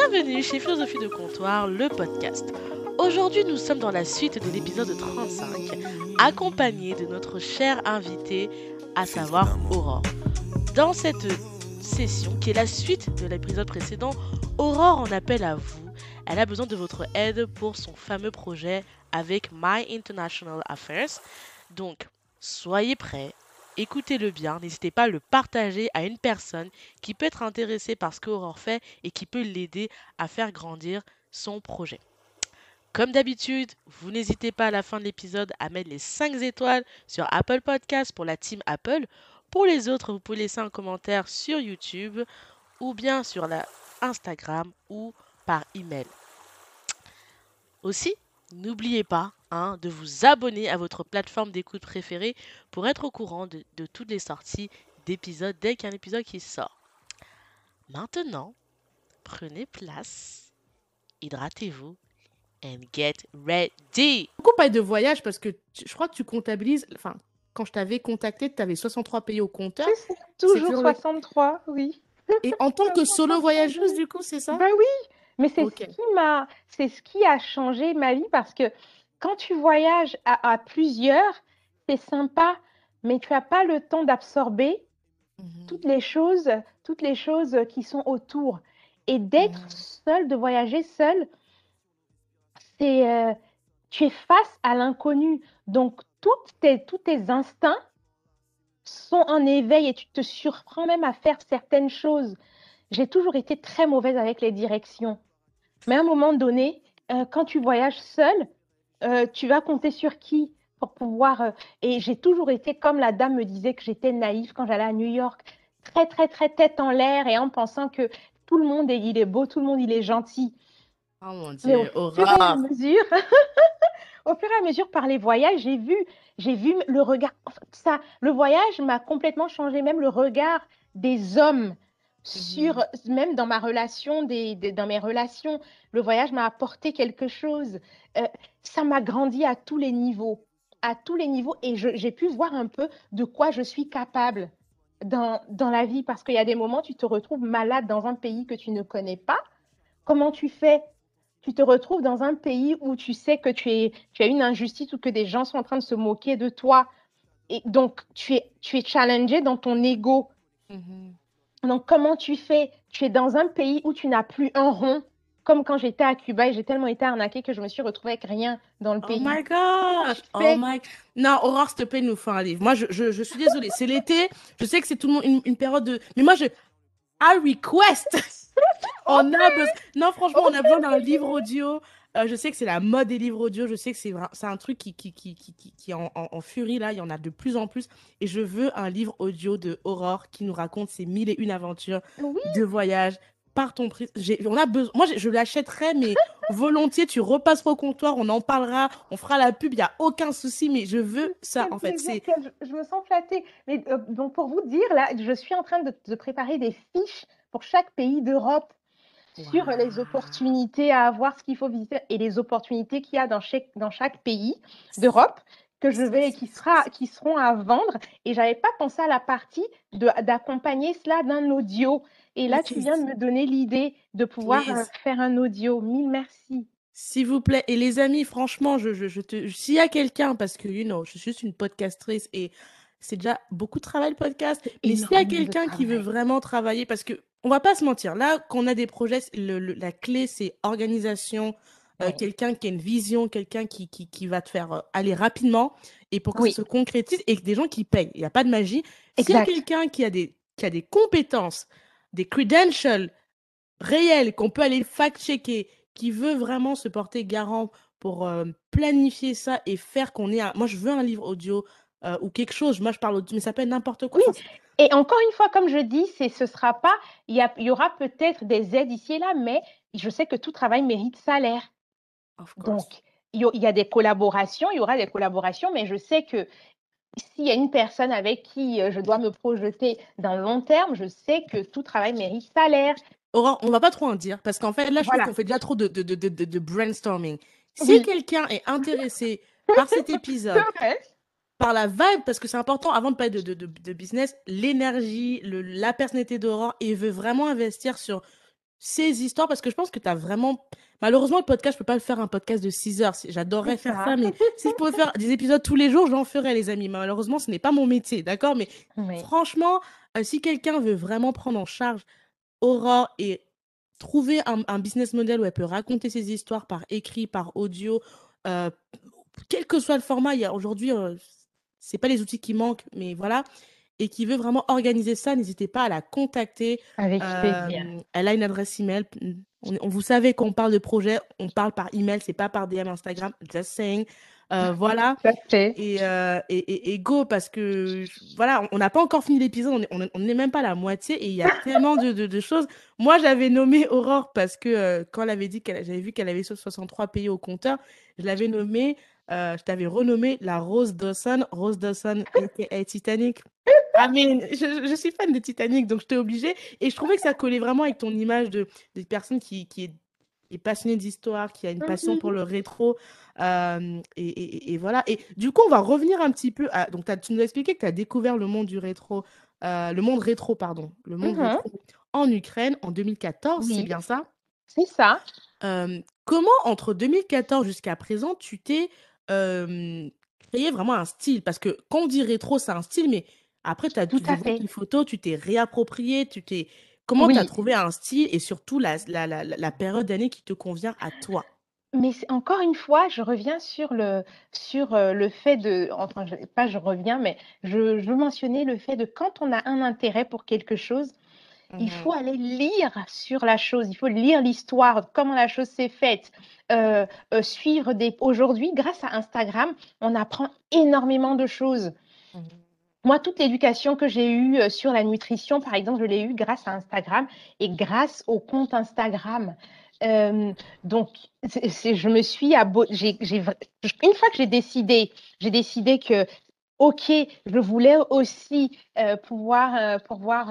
Bienvenue chez Philosophie de Comptoir, le podcast. Aujourd'hui, nous sommes dans la suite de l'épisode 35, accompagné de notre chère invitée, à savoir Aurore. Dans cette session, qui est la suite de l'épisode précédent, Aurore en appelle à vous. Elle a besoin de votre aide pour son fameux projet avec My International Affairs. Donc, soyez prêts, écoutez-le bien, n'hésitez pas à le partager à une personne qui peut être intéressée par ce qu'Aurore fait et qui peut l'aider à faire grandir son projet. Comme d'habitude, vous n'hésitez pas à la fin de l'épisode à mettre les 5 étoiles sur Apple Podcast pour la team Apple. Pour les autres, vous pouvez laisser un commentaire sur YouTube ou bien sur Instagram ou par email. Aussi, n'oubliez pas hein, de vous abonner à votre plateforme d'écoute préférée pour être au courant de, de toutes les sorties d'épisodes dès qu'il y a un épisode qui sort. Maintenant, prenez place, hydratez-vous and get ready. Beaucoup parler de voyage parce que tu- je crois que tu comptabilises. Enfin, quand je t'avais contacté, tu avais 63 pays au compteur. Toujours toujours le- 63, oui. Et en tant que solo voyageuse, du coup, c'est ça? Bah oui, mais c'est ce qui m'a, c'est ce qui a changé ma vie parce que quand tu voyages à, à plusieurs, c'est sympa, mais tu n'as pas le temps d'absorber Mhm. toutes les choses, toutes les choses qui sont autour. Et d'être Mhm. seul, de voyager seul, c'est, euh, tu es face à l'inconnu. Donc, toutes tes, tous tes instincts sont en éveil et tu te surprends même à faire certaines choses. J'ai toujours été très mauvaise avec les directions. Mais à un moment donné, euh, quand tu voyages seul, euh, tu vas compter sur qui pour pouvoir... euh, et j'ai toujours été, comme la dame me disait que j'étais naïve quand j'allais à New York, très, très, très tête en l'air et en pensant que tout le monde, est, il est beau, tout le monde, il est gentil. Oh mon Mais au dieu, fur et à mesure, au fur et à mesure par les voyages, j'ai vu, j'ai vu le regard. enfin, ça, le voyage m'a complètement changé, même le regard des hommes sur, même dans ma relation, des, des- dans mes relations, le voyage m'a apporté quelque chose. Euh, ça m'a grandi à tous les niveaux, à tous les niveaux, et j'ai pu voir un peu de quoi je suis capable dans, dans la vie, parce qu'il y a des moments, tu te retrouves malade dans un pays que tu ne connais pas. Comment tu fais? tu te retrouves dans un pays où tu sais que tu, es, tu as une injustice ou que des gens sont en train de se moquer de toi. Et donc, tu es, tu es challengé dans ton ego. Mhm. Donc, comment tu fais? Tu es dans un pays où tu n'as plus un rond, comme quand j'étais à Cuba et j'ai tellement été arnaquée que je me suis retrouvée avec rien dans le Oh pays. my gosh! Oh my... Non, Aurore, s'il te plaît, nous fais un livre. Moi, je, je, je suis désolée. C'est l'été. Je sais que c'est tout le monde une, une période de. Mais moi, je. I request! on a besoin. Non, franchement, on a besoin d'un livre audio. Euh, je sais que c'est la mode des livres audio. Je sais que c'est un truc qui, qui, qui, qui, qui, qui est en, en, en furie là. Il y en a de plus en plus. Et je veux un livre audio de Aurore qui nous raconte ses mille et une aventures Oui, de voyage par ton prix. J'ai- On a besoin. Moi, je, l'achèterais, mais volontiers. Tu repasseras au comptoir, on en parlera, on fera la pub. Il y a aucun souci, mais je veux ça. En fait, je, je me sens flattée. Mais euh, donc, pour vous dire, là, je suis en train de, de préparer des fiches pour chaque pays d'Europe sur les opportunités à avoir, ce qu'il faut visiter et les opportunités qu'il y a dans chaque, dans chaque pays d'Europe que je vais, qui, sera, qui seront à vendre. Et j'avais pas pensé à la partie d'accompagner cela d'un audio. Et là, tu viens de me donner l'idée de pouvoir euh, faire un audio. Mille merci. S'il vous plaît. Et les amis, franchement, je, je, je te... s'il y a quelqu'un, parce que, you know, je suis juste une podcastrice et c'est déjà beaucoup de travail le podcast, mais s'il y a quelqu'un qui veut vraiment travailler, parce que on va pas se mentir, là, qu'on a des projets, le- le- la clé, c'est organisation, euh, Ouais. quelqu'un qui a une vision, quelqu'un qui, qui, qui va te faire euh, aller rapidement et pour que Oui. ça se concrétise et que des gens qui payent. Il n'y a pas de magie. S'il y a quelqu'un qui a des, qui a des compétences, des credentials réels, qu'on peut aller fact-checker, qui veut vraiment se porter garant pour euh, planifier ça et faire qu'on ait un... Moi, je veux un livre audio euh, ou quelque chose. Moi, je parle audio, mais ça peut être n'importe quoi. Oui, Enfin, Et encore une fois, comme je dis, c'est, ce sera pas, il y, aura peut-être des aides ici et là, mais je sais que tout travail mérite salaire. of course. Donc, il y, a- il y a des collaborations, il y aura des collaborations, mais je sais que s'il y a une personne avec qui euh, je dois me projeter dans le long terme, je sais que tout travail mérite salaire. Aurore, on va pas trop en dire parce qu'en fait, là, je Voilà. trouve qu'on fait déjà trop de, de, de, de, de- de brainstorming. Si Oui. quelqu'un est intéressé par cet épisode. Par la vibe, parce que c'est important, avant de parler de, de, de, de business, l'énergie, la personnalité d'Aurore, et veut vraiment investir sur ces histoires parce que je pense que tu as vraiment. Malheureusement, le podcast, je peux pas le faire un podcast de 6 heures. J'adorerais faire ça, mais si je pouvais faire des épisodes tous les jours, j'en ferais, les amis. Malheureusement, ce n'est pas mon métier, d'accord? Mais franchement, euh, si quelqu'un veut vraiment prendre en charge Aurore et trouver un, business model où elle peut raconter ses histoires par écrit, par audio, euh, quel que soit le format, il y a aujourd'hui, euh, c'est pas les outils qui manquent, mais voilà, et qui veut vraiment organiser ça, n'hésitez pas à la contacter. Avec plaisir. Euh, elle a une adresse email. On, vous savez qu'on parle de projet, on parle par email, c'est pas par DM Instagram. Just saying. Euh, voilà. Et, euh, et, et, go, parce que voilà, on n'a pas encore fini l'épisode, on n'est même pas à la moitié et il y a tellement de, de, choses. Moi, j'avais nommé Aurore parce que quand elle avait dit qu'elle j'avais vu qu'elle avait 63 pays au compteur, je l'avais nommée, je t'avais renommé la Rose Dawson, Rose Dawson et Titanic. Ah, mais je, suis fan de Titanic, donc je t'ai obligée. Et je trouvais que ça collait vraiment avec ton image de, de personne qui, qui est, passionnée d'histoire, qui a une passion pour le rétro. Euh, et, et, voilà. Et du coup, on va revenir un petit peu à. Donc, tu nous as expliqué que tu as découvert le monde du rétro, euh, le monde rétro, pardon, le monde rétro en Ukraine en 2014, c'est bien ça? C'est ça. Euh, comment, entre 2014 jusqu'à présent, tu t'es créé vraiment un style. Parce que quand on dit rétro, c'est un style, mais après, tu as Tout vu une photo, tu t'es réapproprié, tu t'es. Comment tu as trouvé un style et surtout la, la, la, la période d'année qui te convient à toi? Mais encore une fois, je reviens sur le, sur le fait de, enfin, pas je reviens, mais je, je veux mentionner le fait de quand on a un intérêt pour quelque chose, il mmh faut aller lire sur la chose, il faut lire l'histoire, comment la chose s'est faite, suivre des. Aujourd'hui, grâce à Instagram, on apprend énormément de choses. Mmh moi, toute l'éducation que j'ai eue euh, sur la nutrition, par exemple, je l'ai eue grâce à Instagram et grâce au compte Instagram. Euh, donc, je me suis une fois que j'ai décidé, j'ai décidé que, ok, je voulais aussi euh, pouvoir, pouvoir,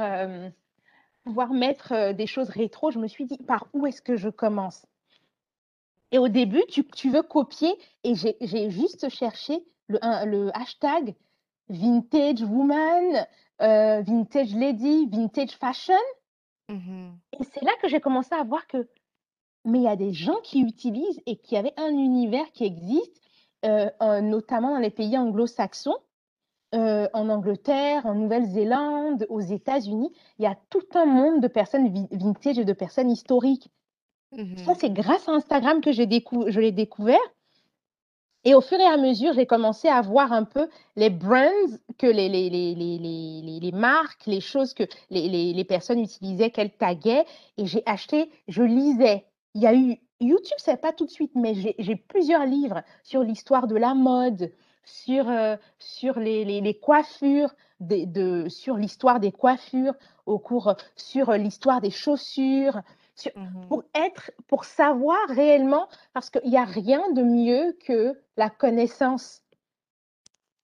pouvoir mettre des choses rétro. Je me suis dit, par où est-ce que je commence? Et au début, tu, tu veux copier et j'ai juste cherché le, le hashtag vintage woman, euh, vintage lady, vintage fashion. Mmh et c'est là que j'ai commencé à voir que, mais il y a des gens qui utilisent et qui avaient un univers qui existe, euh, notamment dans les pays anglo-saxons, euh, en Angleterre, en Nouvelle-Zélande, aux États-Unis. Il y a tout un monde de personnes vintage et de personnes historiques. Mmh Ça, c'est grâce à Instagram que j'ai je l'ai découvert. Et au fur et à mesure, j'ai commencé à voir un peu les brands que les, les, les, les, les marques, les choses que les, personnes utilisaient, qu'elles taguaient. Et j'ai acheté, je lisais. Il y a eu YouTube, c'est pas tout de suite, mais j'ai plusieurs livres sur l'histoire de la mode, sur, euh, sur les, les, coiffures, de, de, sur l'histoire des coiffures, au cours, sur l'histoire des chaussures, Mmh pour être, pour savoir réellement, parce qu'il n'y a rien de mieux que la connaissance.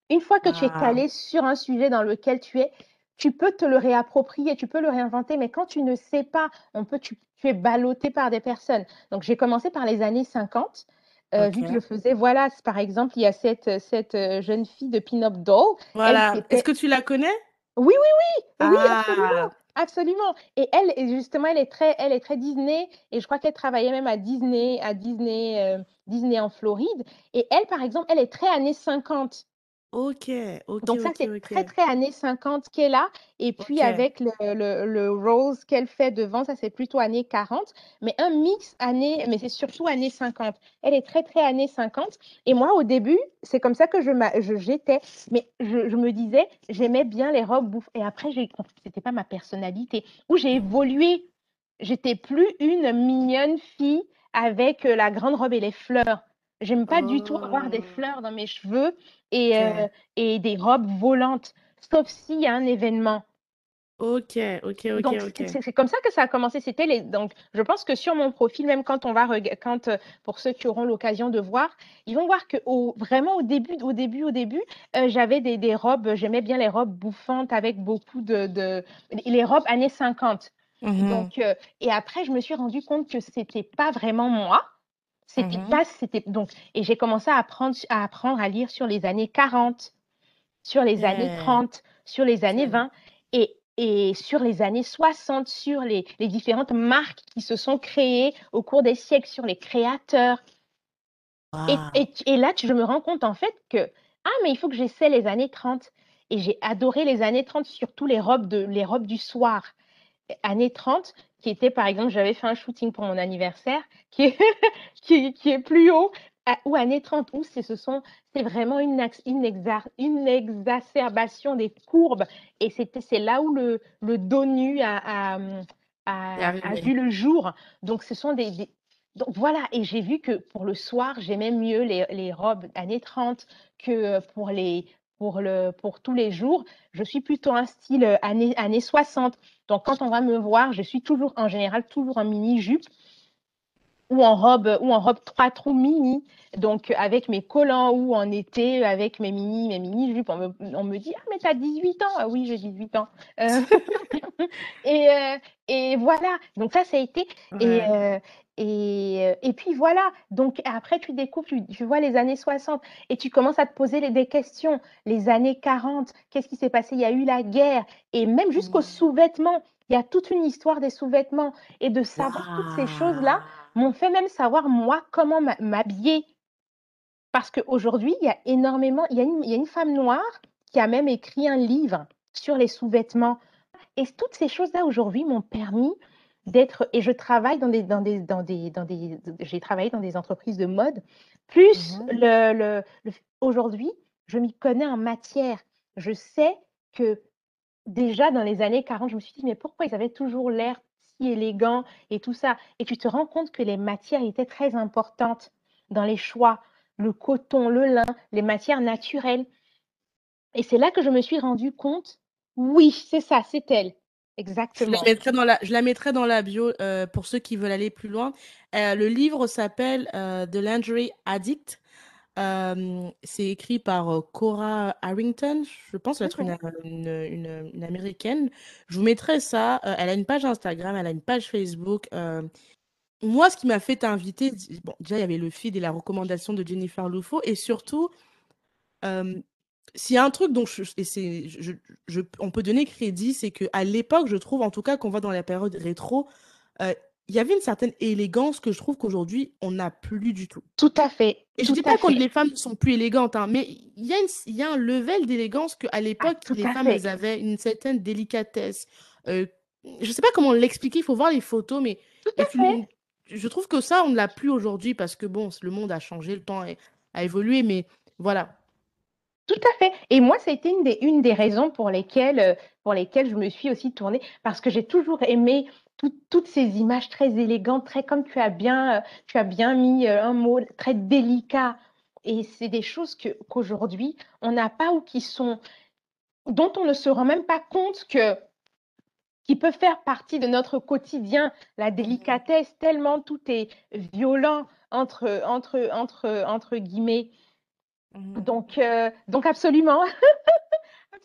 Une fois que tu es ah. calé sur un sujet dans lequel tu es, tu peux te le réapproprier, tu peux le réinventer, mais quand tu ne sais pas, on peut, tu, es ballotté par des personnes. Donc, j'ai commencé par les années 50. Euh, vu que je faisais, voilà, par exemple, il y a cette, cette euh, jeune fille de Pin-Up Doll. Voilà. Est-ce que tu la connais? Oui, oui, oui. Oui, absolument. Ah. Absolument. Et elle, justement, elle est très, elle est très Disney. Et je crois qu'elle travaillait même à Disney, à Disney, euh, Disney en Floride. Et elle, par exemple, elle est très années 50. Ok, ok. Donc ça, c'est très, très années 50 qu'elle a. Et puis avec le, le, le rose qu'elle fait devant, ça, c'est plutôt années 40. Mais un mix années, mais c'est surtout années 50. Elle est très, très années 50. Et moi, au début, c'est comme ça que je, je j'étais. Mais je, je, me disais, j'aimais bien les robes bouffe. Et après, j'ai, c'était pas ma personnalité. Où j'ai évolué. J'étais plus une mignonne fille avec euh, la grande robe et les fleurs. J'aime pas du tout avoir des oh. fleurs dans mes cheveux et, euh, et des robes volantes, sauf s'il y a un événement. Ok, ok, ok, ok. C'est comme ça que ça a commencé. C'était les. Donc, je pense que sur mon profil, même quand on va, quand euh, pour ceux qui auront l'occasion de voir, ils vont voir que au, vraiment au début, au début, au début, euh, j'avais des, des, robes. J'aimais bien les robes bouffantes avec beaucoup de, de les robes années 50. Mmh donc, et après, je me suis rendu compte que c'était pas vraiment moi. C'était mmh pas, c'était donc, et j'ai commencé à apprendre, à apprendre à lire sur les années 40, sur les années 30, sur les années 20. Et et sur les années 60, sur les, les différentes marques qui se sont créées au cours des siècles, sur les créateurs. Et, et, et là, je me rends compte en fait que, ah, mais il faut que j'essaie les années 30. Et j'ai adoré les années 30, surtout les robes, de, les robes du soir. Années 30, qui était par exemple, j'avais fait un shooting pour mon anniversaire, qui est, qui est, qui est plus haut, à- ou années 30, où c'est ce sont, c'est vraiment une, une, exa- une exacerbation des courbes. Et c'était, c'est là où le, le dos nu a, a, vu le jour. Donc, ce sont des, des- donc voilà, et j'ai vu que pour le soir, j'aimais mieux les, les robes années 30 que pour les pour le pour tous les jours. Je suis plutôt un style euh, années années 60. Donc quand on va me voir, je suis toujours en général toujours en mini jupe ou en robe ou en robe trois trous mini. Donc avec mes collants ou en été avec mes mini mes mini jupes, on me, on me dit ah mais t'as 18 ans. Ah oui, j'ai 18 ans. Euh, et euh, et voilà. Donc ça ça a été et, Ouais. euh, et, et puis voilà, donc après tu découvres, tu, tu vois les années 60 et tu commences à te poser les- des questions. Les années 40, qu'est-ce qui s'est passé? Il y a eu la guerre et même jusqu'aux sous-vêtements. Il y a toute une histoire des sous-vêtements et de savoir toutes ces choses-là. M'ont fait même savoir moi comment m'habiller. Parce qu'aujourd'hui, il y a énormément, il y a, une, il y a une femme noire qui a même écrit un livre sur les sous-vêtements. Et toutes ces choses-là aujourd'hui m'ont permis d'être, et je travaille dans des, dans des, dans des, dans des, j'ai travaillé dans des entreprises de mode, plus le, le, le- aujourd'hui, je m'y connais en matière. Je sais que déjà dans les années 40, je me suis dit, mais pourquoi ils avaient toujours l'air si élégants et tout ça? Et tu te rends compte que les matières étaient très importantes dans les choix. Le coton, le lin, les matières naturelles. Et c'est là que je me suis rendu compte, oui, c'est ça, c'est elle. Je la Exactement. mettrai dans la, je la mettrai dans la bio euh, pour ceux qui veulent aller plus loin. Euh, le livre s'appelle euh, The Lingerie Addict. Euh, c'est écrit par euh, Cora Harrington. Je pense être une, une, une- une américaine. Je vous mettrai ça. Euh, elle a une page Instagram, elle a une page Facebook. Moi, ce qui m'a fait t'inviter, bon, déjà, il y avait le feed et la recommandation de Jennifer Lufo. Et surtout, s'il y a un truc dont je, et c'est, je- je- on peut donner crédit, c'est qu'à l'époque, je trouve, en tout cas, qu'on va dans la période rétro, il y avait une certaine élégance que je trouve qu'aujourd'hui, on n'a plus du tout. Tout à fait, Et je tout dis pas que les femmes ne sont plus élégantes, hein, mais il y a, une- il y a un level d'élégance qu'à Ah, l'époque, les femmes, elles avaient une certaine délicatesse. Euh, je sais pas comment l'expliquer, il faut voir les photos, mais Tout et à tu- fait. je trouve que ça, on ne l'a plus aujourd'hui parce que bon, le monde a changé, le temps a, a évolué, mais voilà. Tout à fait. Et moi, ça a été une des, une des raisons pour lesquelles, euh, pour lesquelles je me suis aussi tournée, parce que j'ai toujours aimé tout- toutes ces images très élégantes, très comme tu as bien, euh, tu as bien mis euh, un mot, très délicat. Et c'est des choses que, qu'aujourd'hui, on n'a pas ou qui sont, dont on ne se rend même pas compte que, qui peuvent faire partie de notre quotidien. La délicatesse, tellement tout est violent entre, entre, entre, entre guillemets. Mhm. Donc, euh, donc absolument,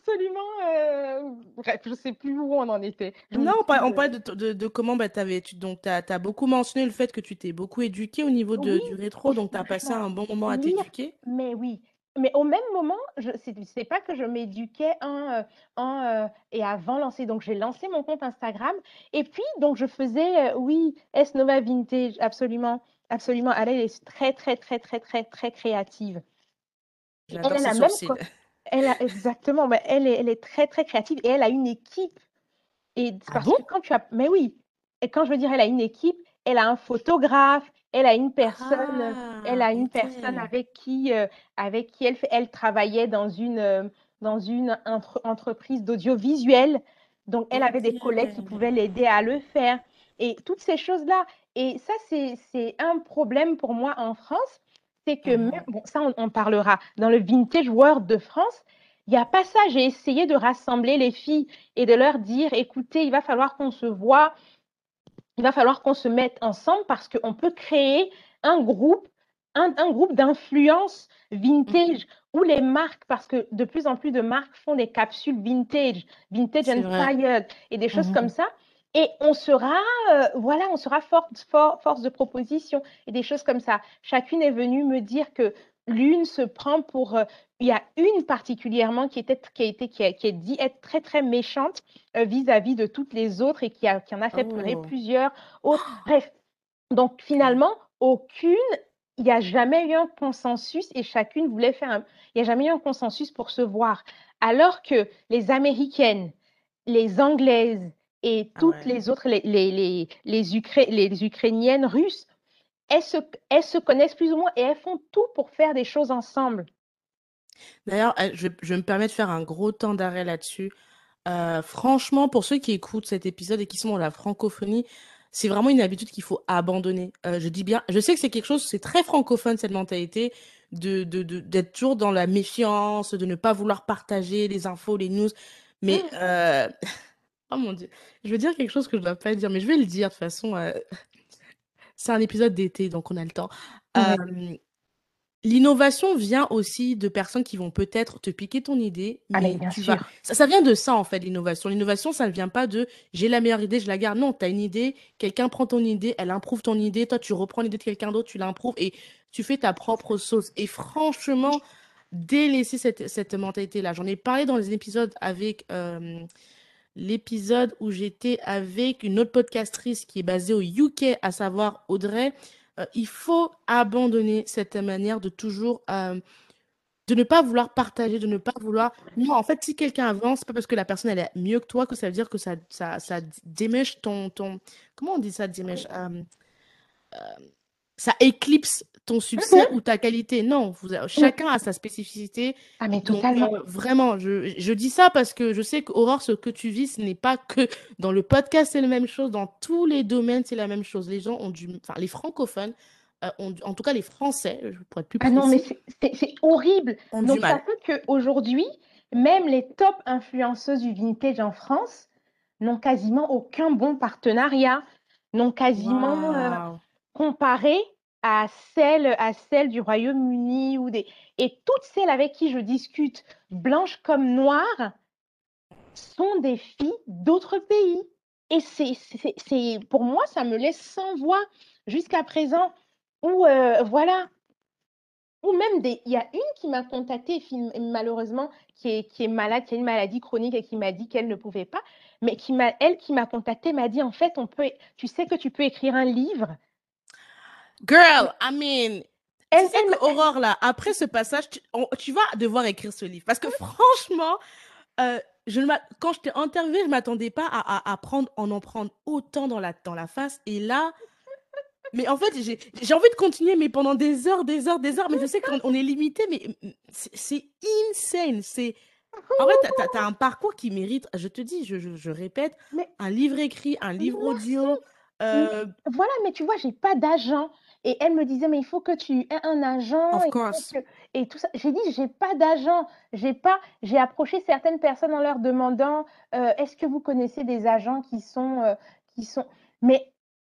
absolument. euh, bref, je sais plus où on en était. Je Non, on parle, on parle de, de, de comment bah, t'avais, tu, donc tu as, beaucoup mentionné le fait que tu t'es beaucoup éduqué au niveau de, oui, du rétro, donc tu as passé un bon moment à t'éduquer. mais oui. Mais au même moment, je c'est pas que je m'éduquais en, euh, en, euh, et avant lancer. Donc, j'ai lancé mon compte Instagram. Et puis, donc, je faisais, euh, oui, S Nova Vintage, absolument, absolument. Elle, elle est très, très, très, très, très, très créative. Elle, a même, elle a, exactement, mais elle est, elle est très, très créative et elle a une équipe. Et Ah parce bon? que quand tu as, mais oui, et quand je veux dire elle a une équipe, elle a un photographe, elle a une personne, euh, elle Ah, a une personne avec qui, euh, avec qui elle, travaillait dans une, euh, dans une entre- entreprise d'audiovisuel. Donc, elle avait des collègues qui pouvaient l'aider à le faire. Et toutes ces choses-là. Et ça, c'est un problème pour moi en France. C'est que Mhm. même, bon, ça, on, on parlera dans le Vintage World de France. Il n'y a pas ça. J'ai essayé de rassembler les filles et de leur dire, écoutez, il va falloir qu'on se voit, il va falloir qu'on se mette ensemble parce qu'on peut créer un groupe, un, un groupe d'influence vintage où les marques, parce que de plus en plus de marques font des capsules vintage, vintage inspired et des choses Mhm. comme ça. Et on sera, euh, voilà, on sera force, for- force de proposition et des choses comme ça. Chacune est venue me dire que l'une se prend pour. euh, il y a une particulièrement qui, était, qui, a été, qui, a, qui a dit être très, très méchante euh, vis-à-vis de toutes les autres et qui, a, qui en a fait pleurer Oh. plusieurs autres. Bref, donc finalement, aucune, il n'y a jamais eu un consensus et chacune voulait faire un. Il n'y a jamais eu un consensus pour se voir. Alors que les Américaines, les Anglaises et Ah toutes ouais. les autres, les, les, les, les, Ukré- les Ukrainiennes, Russes, elles se, elles se connaissent plus ou moins et elles font tout pour faire des choses ensemble. D'ailleurs, euh, je, je me permets de faire un gros temps d'arrêt là-dessus. Euh, franchement, pour ceux qui écoutent cet épisode et qui sont dans la francophonie, c'est vraiment une habitude qu'il faut abandonner. Euh, je dis bien, je sais que c'est quelque chose, c'est très francophone cette mentalité de, de, de- d'être toujours dans la méfiance, de ne pas vouloir partager les infos, les news. Mais, Mm. euh, oh mon Dieu, je veux dire quelque chose que je ne dois pas dire, mais je vais le dire de toute façon. euh, C'est un épisode d'été, donc on a le temps. Ouais. Euh, L'innovation vient aussi de personnes qui vont peut-être te piquer ton idée, Ah, mais bien tu vas... sûr. Ça, ça vient de ça, en fait, l'innovation. L'innovation, ça ne vient pas de j'ai la meilleure idée, je la garde. Non, tu as une idée, quelqu'un prend ton idée, elle improuve ton idée, toi, tu reprends l'idée de quelqu'un d'autre, tu l'improuves et tu fais ta propre sauce. Et franchement, délaisser cette, cette mentalité-là. J'en ai parlé dans les épisodes avec euh, l'épisode où j'étais avec une autre podcastrice qui est basée au UK, à savoir Audrey. Euh, il faut abandonner cette manière de toujours, euh, de ne pas vouloir partager, de ne pas vouloir. Non, en fait, si quelqu'un avance, pas parce que la personne est mieux que toi que ça veut dire que ça, ça, démêche ton. Comment on dit ça, démêche? Euh, euh, ça éclipse ton succès ou ta qualité. Non, vous, chacun a sa spécificité. Ah, mais Donc, totalement. euh, vraiment, je, je dis ça parce que je sais qu'Aurore, ce que tu vis, ce n'est pas que dans le podcast, c'est la même chose. Dans tous les domaines, c'est la même chose. Les gens ont du. Enfin, les francophones, euh, ont, en tout cas les Français, je- pour être plus Ah non, mais précis, c'est- horrible. Donc, ça fait qu'aujourd'hui, même les top influenceuses du vintage en France n'ont quasiment aucun bon partenariat, n'ont quasiment euh, Waouh. comparé à celles, à celles du Royaume-Uni ou des... Et toutes celles avec qui je discute, blanches comme noires, sont des filles d'autres pays. Et c'est, pour moi, ça me laisse sans voix jusqu'à présent. Ou euh, voilà, ou même des, il y a une qui m'a contactée, malheureusement, qui est, qui est malade, qui a une maladie chronique et qui m'a dit qu'elle ne pouvait pas, mais qui m'a, elle qui m'a contactée m'a dit en fait, on peut, tu sais que tu peux écrire un livre. Girl, I mean, que m'a- Aurore, là, après ce passage, tu, on- tu vas devoir écrire ce livre. Parce que franchement, euh, je ne quand je t'ai interviewé, je ne m'attendais pas à, à, à prendre, en en prendre autant dans la, dans la face. Et là, mais en fait, j'ai envie de continuer, mais pendant des heures, des heures, des heures. Mais je sais qu'on on est limité, mais c'est insane. C'est en fait, t'as, t'as un parcours qui mérite, je te dis, je, je, je répète, Mais- un livre écrit, un livre Merci. audio. euh, Voilà, mais tu vois, j'ai pas d'agent. Et elle me disait, mais il faut que tu aies un agent. Course. que- Et tout ça. J'ai dit, j'ai pas d'agent. J'ai pas. J'ai approché certaines personnes en leur demandant, euh, est-ce que vous connaissez des agents qui sont, euh, qui sont. Mais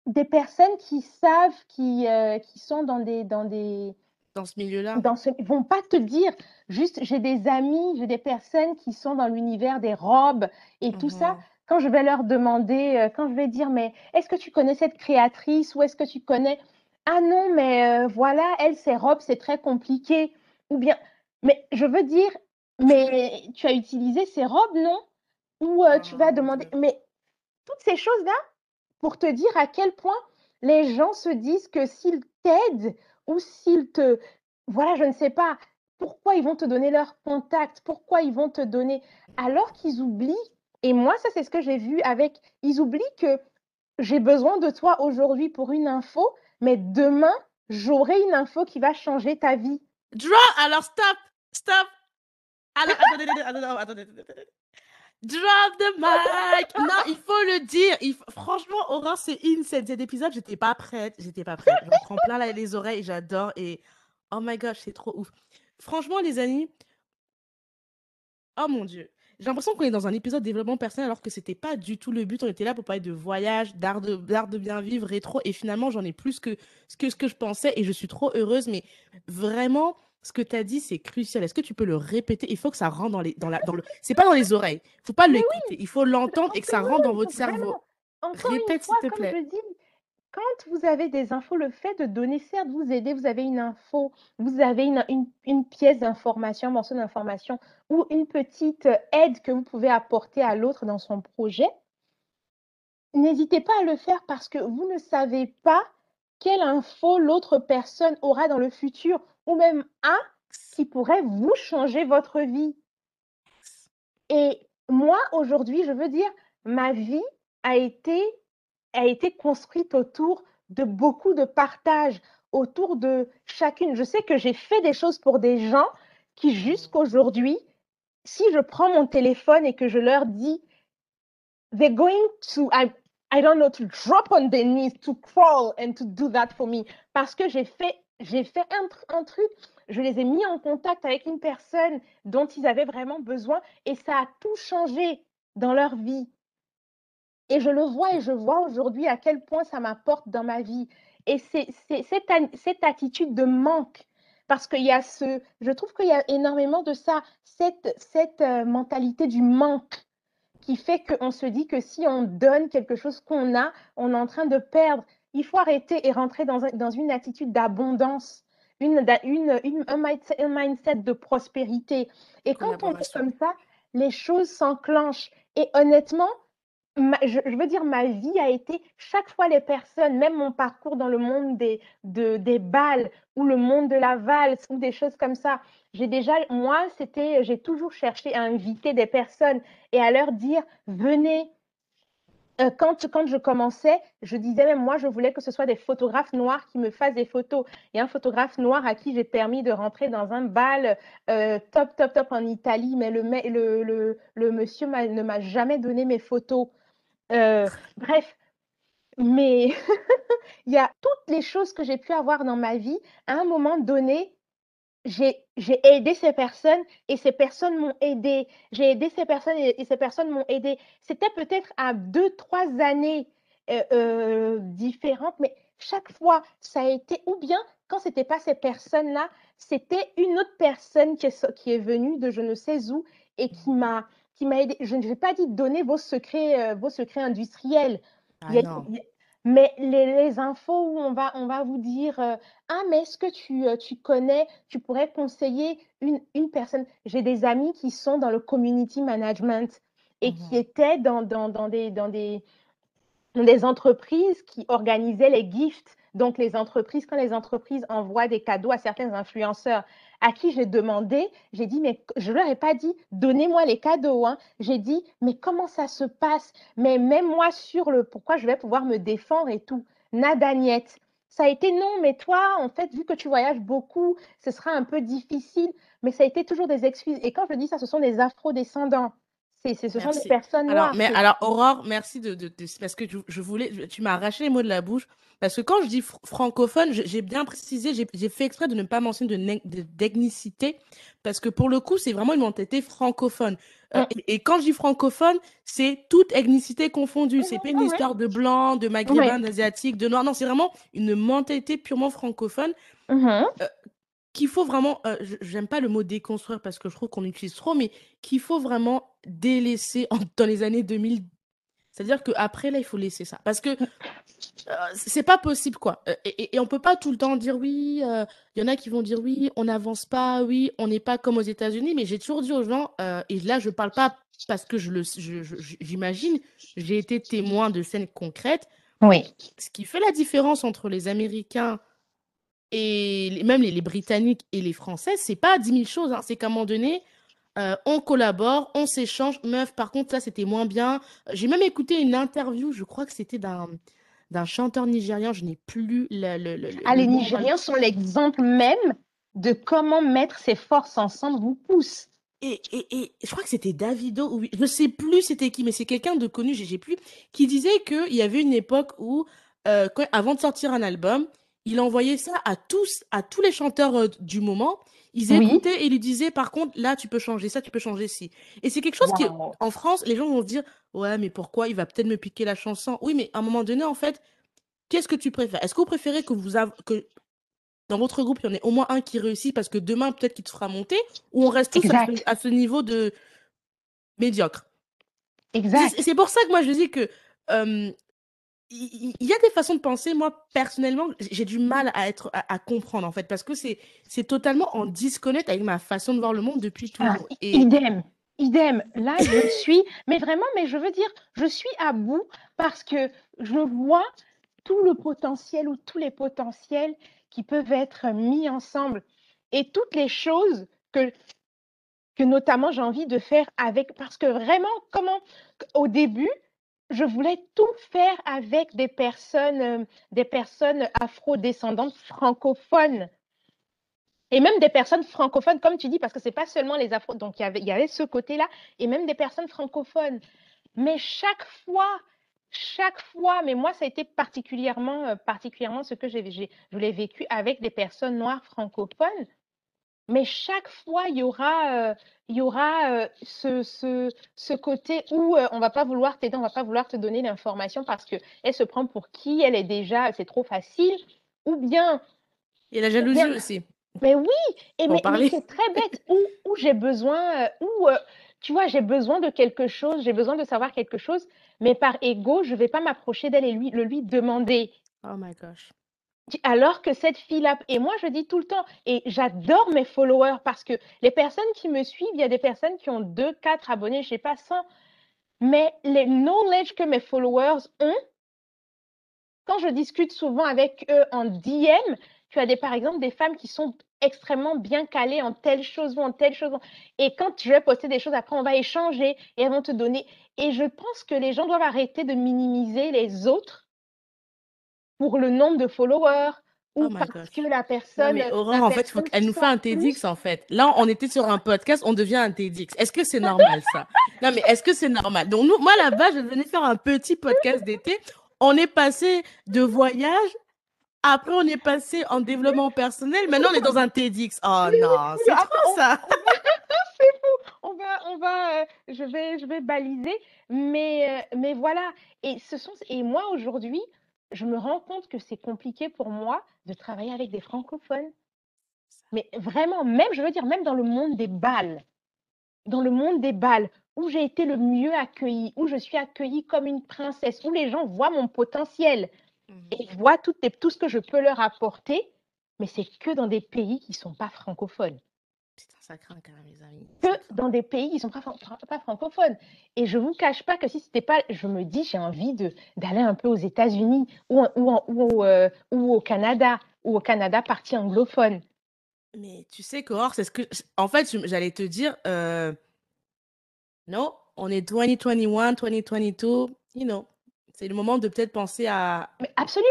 des personnes qui savent, qui, euh, qui sont dans des, dans des, dans ce milieu-là. dans ce, ils vont pas te dire. Juste, j'ai des amis, j'ai des personnes qui sont dans l'univers des robes et tout ça. Mhm. Quand je vais leur demander, quand je vais dire, mais est-ce que tu connais cette créatrice ou est-ce que tu connais Ah non, mais euh, voilà, elle, ses robes, c'est très compliqué. Ou bien, mais je veux dire, mais tu as utilisé ces robes, non? Ou euh, tu vas mon demander, mais toutes ces choses-là pour te dire à quel point les gens se disent que s'ils t'aident ou s'ils te, voilà, je ne sais pas, pourquoi ils vont te donner leur contact, pourquoi ils vont te donner, alors qu'ils oublient, et moi, ça c'est ce que j'ai vu avec, ils oublient que j'ai besoin de toi aujourd'hui pour une info, mais demain, j'aurai une info qui va changer ta vie. Drop, alors stop, stop. Alors, attendez, attendez, attendez, attendez. Drop the mic. Non, il faut le dire. Il Franchement, Aurore, c'est insane. Cet épisode, j'étais pas prête. J'étais pas prête. J'en prends plein les oreilles. J'adore. Et oh my gosh, c'est trop ouf. Franchement, les amis. Oh mon Dieu. J'ai l'impression qu'on est dans un épisode développement personnel alors que c'était pas du tout le but. On était là pour parler de voyage, d'art de, d'art de bien vivre, rétro. Et finalement, j'en ai plus que ce, que ce que je pensais et je suis trop heureuse. Mais vraiment, ce que tu as dit, c'est crucial. Est-ce que tu peux le répéter? Il faut que ça rentre dans les, dans la, dans le. C'est pas dans les oreilles. faut pas l'écouter. Il faut l'entendre et que ça rentre dans votre cerveau. Répète, s'il te comme plaît. je dis, quand vous avez des infos, le fait de donner, certes, vous aider, vous avez une info, vous avez une, une, pièce d'information, un morceau d'information ou une petite aide que vous pouvez apporter à l'autre dans son projet, n'hésitez pas à le faire parce que vous ne savez pas quelle info l'autre personne aura dans le futur ou même un qui pourrait vous changer votre vie. Et moi, aujourd'hui, je veux dire, ma vie a été a été construite autour de beaucoup de partage, autour de chacune. Je sais que j'ai fait des choses pour des gens qui, jusqu'aujourd'hui, si je prends mon téléphone et que je leur dis, they're going to, I, don't know, to drop on their knees, to crawl and to do that for me. Parce que j'ai fait, j'ai fait un truc, je les ai mis en contact avec une personne dont ils avaient vraiment besoin et ça a tout changé dans leur vie. Et je le vois et je vois aujourd'hui à quel point ça m'apporte dans ma vie. Et c'est cette, cette attitude de manque, parce qu'il y a ce, je trouve qu'il y a énormément de ça, cette, cette euh, mentalité du manque qui fait qu'on se dit que si on donne quelque chose qu'on a, on est en train de perdre. Il faut arrêter et rentrer dans, un, dans une attitude d'abondance, une, une, une, un, mindset, un mindset de prospérité. Et quand on est comme ça, les choses s'enclenchent. Et honnêtement, je, veux dire, ma vie a été, chaque fois les personnes, même mon parcours dans le monde des, de, des balles ou le monde de la valse ou des choses comme ça, j'ai déjà, moi, c'était, j'ai toujours cherché à inviter des personnes et à leur dire, venez. Euh, quand, quand je commençais, je disais même, moi, je voulais que ce soit des photographes noirs qui me fassent des photos. Il y a un photographe noir à qui j'ai permis de rentrer dans un bal euh, top, top, top en Italie, mais le, le, le monsieur ne m'a jamais donné mes photos. Euh, bref, mais il y a toutes les choses que j'ai pu avoir dans ma vie. À un moment donné, j'ai aidé ces personnes et ces personnes m'ont aidé. J'ai aidé ces personnes et, ces personnes m'ont aidé. C'était peut-être à deux, trois années euh, euh, différentes, mais chaque fois, ça a été, ou bien quand ce n'était pas ces personnes-là, c'était une autre personne qui est, qui est venue de je ne sais où et qui m'a m'a aidé. Je ne vais pas dit donner vos secrets, euh, vos secrets industriels. Ah mais les, les, infos où on va, on va vous dire euh, Ah, mais est-ce que tu, euh, tu connais, tu pourrais conseiller une, une personne? J'ai des amis qui sont dans le community management et qui mmh étaient dans, dans, dans, des, dans, des, dans des entreprises qui organisaient les gifts. Donc, les entreprises, quand les entreprises envoient des cadeaux à certains influenceurs, à qui j'ai demandé, j'ai dit, mais je leur ai pas dit, donnez-moi les cadeaux. Hein. J'ai dit, mais comment ça se passe? Mais même moi sur le pourquoi je vais pouvoir me défendre et tout. Nada Ça a été non, mais toi, en fait, vu que tu voyages beaucoup, ce sera un peu difficile. Mais ça a été toujours des excuses. Et quand je dis ça, ce sont des afro-descendants. C'est, ce sont des personnes alors, noires. Mais, alors, Aurore, merci de, de, de parce que je, je, voulais, tu m'as arraché les mots de la bouche. Parce que quand je dis fr francophone, j'ai bien précisé, j'ai fait exprès de ne pas mentionner de d'ethnicité, parce que pour le coup, c'est vraiment une mentalité francophone. Euh, mmh. et, et, quand je dis francophone, c'est toute ethnicité confondue. C'est pas une histoire de blanc, de maghrébin, d'asiatique, de noir. Non, c'est vraiment une mentalité purement francophone. Mmh. Euh, qu'il faut vraiment, euh, j'aime pas le mot déconstruire parce que je trouve qu'on utilise trop, mais qu'il faut vraiment délaisser en, dans les années 2000. C'est-à-dire qu'après, là, il faut laisser ça. Parce que euh, c'est pas possible, quoi. Euh, et, et, on peut pas tout le temps dire oui. Il euh, y en a qui vont dire oui, on n'avance pas, oui, on n'est pas comme aux États-Unis. Mais j'ai toujours dit aux gens, et là, je parle pas parce que je le, j'imagine, j'ai été témoin de scènes concrètes. Oui. Ce qui fait la différence entre les Américains et même les, les Britanniques et les Français, c'est pas 10 000 choses. Hein. C'est qu'à un moment donné, euh, on collabore, on s'échange. Meuf, par contre, ça, c'était moins bien. J'ai même écouté une interview, je crois que c'était d'un d'un chanteur nigérien, je n'ai plus le... le, le ah, les Nigériens sont l'exemple même de comment mettre ses forces ensemble vous pousse. Et, et, et, je crois que c'était Davido, ou je ne sais plus c'était qui, mais c'est quelqu'un de connu, j'ai plus, qui disait qu'il y avait une époque où, euh, quand, avant de sortir un album, il envoyait ça à tous, à tous les chanteurs euh, du moment. Ils écoutaient oui. et lui disaient, par contre, là, tu peux changer ça, tu peux changer ci. Et c'est quelque chose wow. qui, en France, les gens vont se dire, ouais, mais pourquoi il va peut-être me piquer la chanson? Oui, mais à un moment donné, en fait, qu'est-ce que tu préfères? Est-ce que vous préférez que vous avez, que dans votre groupe, il y en ait au moins un qui réussit parce que demain, peut-être qu'il te fera monter Ou on reste tous à ce, à ce, niveau de médiocre? Exact. C'est pour ça que moi, je dis que euh, il y, a des façons de penser. Moi, personnellement, j'ai du mal à être à, comprendre en fait, parce que c'est c'est totalement en disconnect avec ma façon de voir le monde depuis ah, toujours. et... Idem, idem. Là, je suis, mais vraiment, mais je veux dire, je suis à bout parce que je vois tout le potentiel ou tous les potentiels qui peuvent être mis ensemble et toutes les choses que que notamment j'ai envie de faire avec parce que vraiment comment au début je voulais tout faire avec des personnes, euh, des personnes afro-descendantes francophones. Et même des personnes francophones, comme tu dis, parce que ce n'est pas seulement les afro. Donc, il y avait, ce côté-là, et même des personnes francophones. Mais chaque fois, chaque fois, mais moi, ça a été particulièrement, euh, particulièrement ce que j'ai, je l'ai vécu avec des personnes noires francophones. Mais chaque fois, il y aura, euh, il y aura euh, ce, ce, ce, côté où euh, on va pas vouloir t'aider, on va pas vouloir te donner l'information parce qu'elle se prend pour qui elle est déjà, c'est trop facile. Ou bien. Et la jalousie aussi. Mais oui, et mais, c'est très bête. où, où j'ai besoin, où, tu vois, j'ai besoin de quelque chose, j'ai besoin de savoir quelque chose, mais par ego, je vais pas m'approcher d'elle et lui, le lui demander. Oh my gosh. Alors que cette fille-là, et moi je dis tout le temps, et j'adore mes followers parce que les personnes qui me suivent, il y a des personnes qui ont 2, 4 abonnés, je sais pas 100, mais les knowledge que mes followers ont, quand je discute souvent avec eux en DM, tu as des, par exemple des femmes qui sont extrêmement bien calées en telle chose ou en telle chose. Et quand je vais poster des choses, après, on va échanger et elles vont te donner. Et je pense que les gens doivent arrêter de minimiser les autres pour le nombre de followers ou oh parce que la personne. mais Aurore, en fait, faut qu'elle nous fait un TEDx, en fait. Là, on était sur un podcast, on devient un TEDx. Est-ce que c'est normal, ça? Non, mais est-ce que c'est normal? Donc, nous, moi, là-bas, je venais faire un petit podcast d'été. On est passé de voyage après, on est passé en développement personnel. Maintenant, on est dans un TEDx. Oh non, c'est trop ça. c'est fou. On va, on va, euh, je vais, je vais baliser. Mais, euh, mais voilà. Et ce sont, et moi aujourd'hui, je me rends compte que c'est compliqué pour moi de travailler avec des francophones. Mais vraiment, même, je veux dire, même dans le monde des balles, dans le monde des balles, où j'ai été le mieux accueillie, où je suis accueillie comme une princesse, où les gens voient mon potentiel mmh et voient tout, tout ce que je peux leur apporter, mais c'est que dans des pays qui ne sont pas francophones. Ça craint quand même, les amis. Que dans des pays qui ne sont pas, pas, francophones. Et je ne vous cache pas que si c'était pas, je me dis, j'ai envie d'aller un peu aux États-Unis ou, ou, ou, euh, ou, au Canada, ou au Canada partie anglophone. Mais tu sais, Cor, c'est ce que. En fait, j'allais te dire, euh... non, on est 2021, 2022, you know. C'est le moment de peut-être penser à. Mais absolument!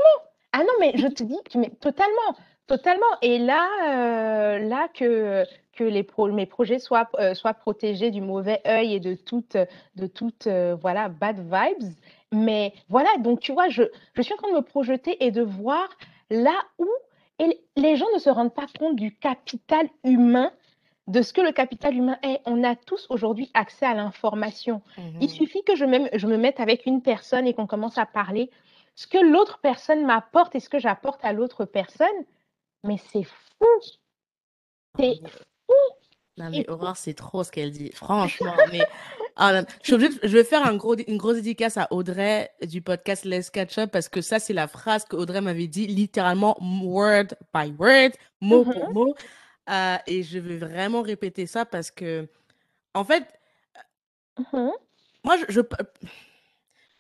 Ah non, mais je te dis, mais totalement, totalement. Et là, euh, là que que les mes projets soient, euh, soient protégés du mauvais œil et de toutes, de toutes euh, voilà, bad vibes. Mais voilà, donc tu vois, je, je suis en train de me projeter et de voir là où et les gens ne se rendent pas compte du capital humain, de ce que le capital humain est. On a tous aujourd'hui accès à l'information. Il mmh suffit que je me, je me mette avec une personne et qu'on commence à parler. Ce que l'autre personne m'apporte et ce que j'apporte à l'autre personne, mais c'est fou. C'est non, mais Aurore, c'est trop ce qu'elle dit. Franchement, mais. Ah, je, vais faire un gros, une grosse dédicace à Audrey du podcast Let's Catch Up parce que ça, c'est la phrase que Audrey m'avait dit littéralement word by word, mot pour mm-hmm. mot. Euh, et je veux vraiment répéter ça parce que, en fait, mm-hmm. moi, je,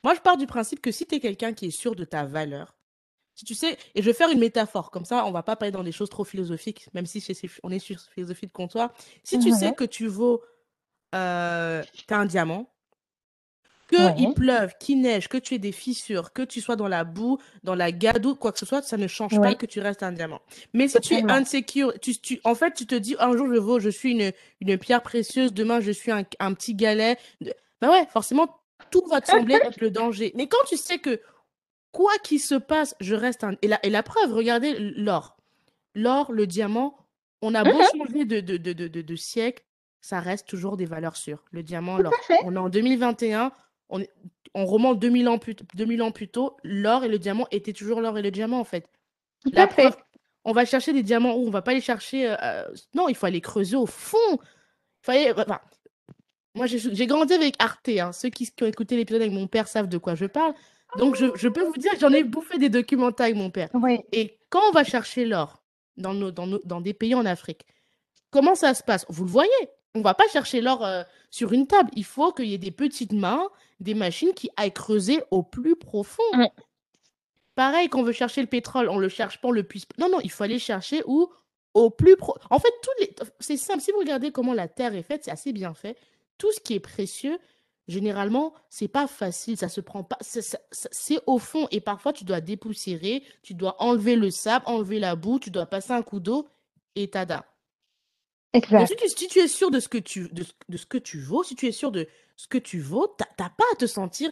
moi, je pars du principe que si tu es quelqu'un qui est sûr de ta valeur, si tu sais, et je vais faire une métaphore, comme ça, on va pas parler dans des choses trop philosophiques, même si on est sur philosophie de comptoir. Si tu sais que tu vaux, euh, as un diamant, qu'il il pleuve, qu'il neige, que tu aies des fissures, que tu sois dans la boue, dans la gadoue, quoi que ce soit, ça ne change pas que tu restes un diamant. Mais si tu es insecure, tu, tu, en fait, tu te dis, un jour je vaux, je suis une, une pierre précieuse, demain je suis un, un petit galet. Ben ouais, forcément, tout va te sembler être le danger. Mais quand tu sais que quoi qu'il se passe, je reste un. Et la, et la preuve, regardez l'or. L'or, le diamant, on a beau mmh changer de, de, de, de, de siècle, ça reste toujours des valeurs sûres. Le diamant, l'or. On est en 2021, on, on remonte 2000 ans, plus, 2000 ans plus tôt, l'or et le diamant étaient toujours l'or et le diamant, en fait. La preuve, on va chercher des diamants où on va pas les chercher. Euh, euh, non, il faut aller creuser au fond. Il fallait. Enfin, moi, j'ai grandi avec Arte. Hein. Ceux qui, qui ont écouté l'épisode avec mon père savent de quoi je parle. Donc, je, je peux vous dire j'en ai bouffé des documentaires avec mon père. Oui, Et quand on va chercher l'or dans, nos, dans, nos- dans des pays en Afrique, comment ça se passe? Vous le voyez, on va pas chercher l'or euh, sur une table. Il faut qu'il y ait des petites mains, des machines qui aillent creuser au plus profond. Pareil, quand on veut chercher le pétrole, on le cherche pas, on le puise. pas. Non, non, il faut aller chercher où? Au plus pro. En fait, les... c'est simple. Si vous regardez comment la Terre est faite, c'est assez bien fait. Tout ce qui est précieux, généralement, c'est pas facile. Ça se prend pas. c'est- au fond. Et parfois, tu dois dépoussiérer, tu dois enlever le sable, enlever la boue, tu dois passer un coup d'eau et tada. Exact. si tu, si tu es sûr de ce que tu, de, ce- de ce que tu vaux, si tu es sûr de ce que tu vaux, t'as t'as pas à te sentir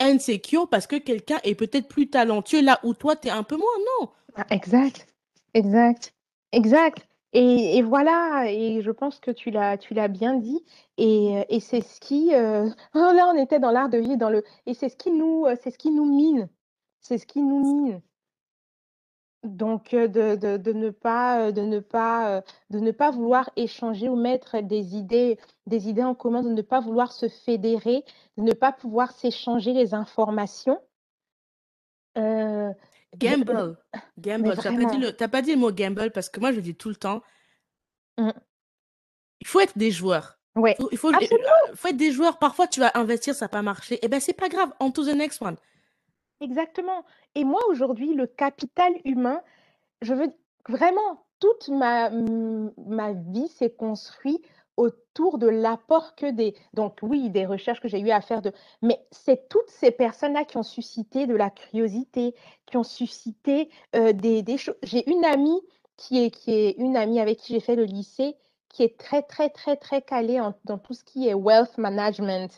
insecure parce que quelqu'un est peut-être plus talentueux là où toi, tu es un peu moins. Non. Ah, Exact, exact, exact. Et, et voilà, et je pense que tu l'as, tu l'as bien dit. Et, euh, et c'est ce qui, euh, oh là, on était dans l'art de vivre, dans le, et c'est ce qui nous, euh, c'est ce qui nous mine, c'est ce qui nous mine. Donc euh, de, de, de ne pas, de ne pas, de ne pas vouloir échanger ou mettre des idées, des idées en commun, de ne pas vouloir se fédérer, de ne pas pouvoir s'échanger les informations. Euh, Gamble. Gamble. T'as pas dit le, t'as pas dit le mot gamble parce que moi, je le dis tout le temps. Mm. Il faut être des joueurs. ouais, Faut- il faut, euh, faut être des joueurs. Parfois, tu vas investir, ça va pas marcher. Eh ben, c'est pas grave. On to the next one. Exactement. Et moi, aujourd'hui, le capital humain, je veux vraiment, toute ma, ma vie s'est construite autour de l'apport que des, donc oui, des recherches que j'ai eu à faire de, mais c'est toutes ces personnes-là qui ont suscité de la curiosité, qui ont suscité euh, des, des choses. J'ai une amie qui est, qui est une amie avec qui j'ai fait le lycée, qui est très, très, très, très calée en- dans tout ce qui est wealth management.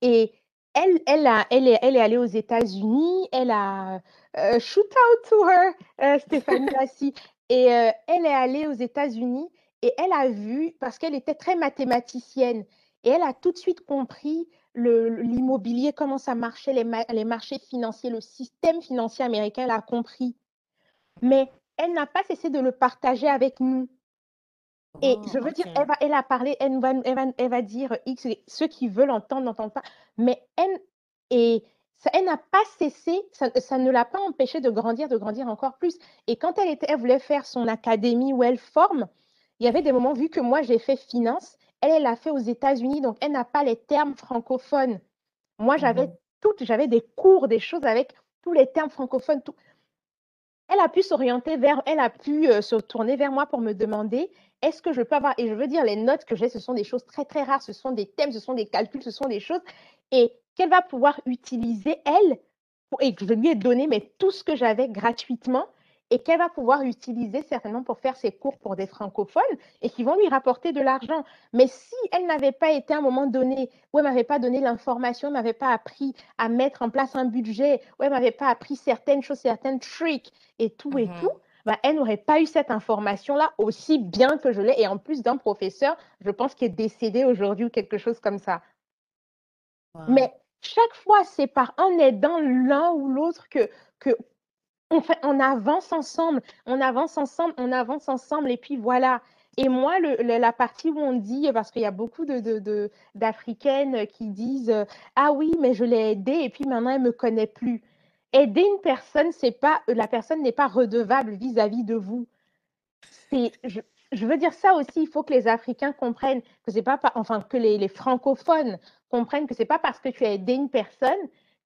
Et elle, elle, a, elle, est, elle est allée aux États-Unis, elle a euh, shoot out to her, euh, Stéphanie Lassie, et euh, elle est allée aux États-Unis et elle a vu, parce qu'elle était très mathématicienne, et elle a tout de suite compris l'immobilier, comment ça marchait, les, ma- les marchés financiers, le système financier américain, elle a compris. Mais elle n'a pas cessé de le partager avec nous. Et Oh, je veux dire, elle va, elle a parlé, elle va, elle va, elle va dire X, ceux qui veulent entendre n'entendent pas, mais elle, et ça, elle n'a pas cessé, ça, ça ne l'a pas empêché de grandir, de grandir encore plus. Et quand elle, était, elle voulait faire son académie où elle forme, il y avait des moments, vu que moi j'ai fait finance, elle, elle l'a fait aux États-Unis, donc elle n'a pas les termes francophones. Moi, j'avais Mhm. toutes, j'avais des cours, des choses avec tous les termes francophones, tout. Elle a pu s'orienter vers, elle a pu euh, se tourner vers moi pour me demander est-ce que je peux avoir, et je veux dire, les notes que j'ai, ce sont des choses très, très rares, ce sont des thèmes, ce sont des calculs, ce sont des choses, et qu'elle va pouvoir utiliser, elle, pour- et que je lui ai donné mais, tout ce que j'avais gratuitement, et qu'elle va pouvoir utiliser certainement pour faire ses cours pour des francophones, et qui vont lui rapporter de l'argent. Mais si elle n'avait pas été à un moment donné, où elle m'avait pas donné l'information, elle m'avait pas appris à mettre en place un budget, où elle m'avait pas appris certaines choses, certaines tricks, et tout et Mhm. tout, bah, elle n'aurait pas eu cette information-là aussi bien que je l'ai. Et en plus d'un professeur, je pense, qui est décédé aujourd'hui ou quelque chose comme ça. Wow. Mais chaque fois, c'est par en aidant l'un ou l'autre que, que on, avance ensemble, on avance ensemble, on avance ensemble. Et puis voilà. Et moi, la partie où on dit, parce qu'il y a beaucoup de, de- d'Africaines qui disent euh, Ah oui, mais je l'ai aidée et puis maintenant elle ne me connaît plus. Aider une personne, c'est pas, la personne n'est pas redevable vis-à-vis de vous. Je, je veux dire ça aussi, il faut que les Africains comprennent que c'est pas, enfin que les, les francophones comprennent que c'est pas parce que tu as aidé une personne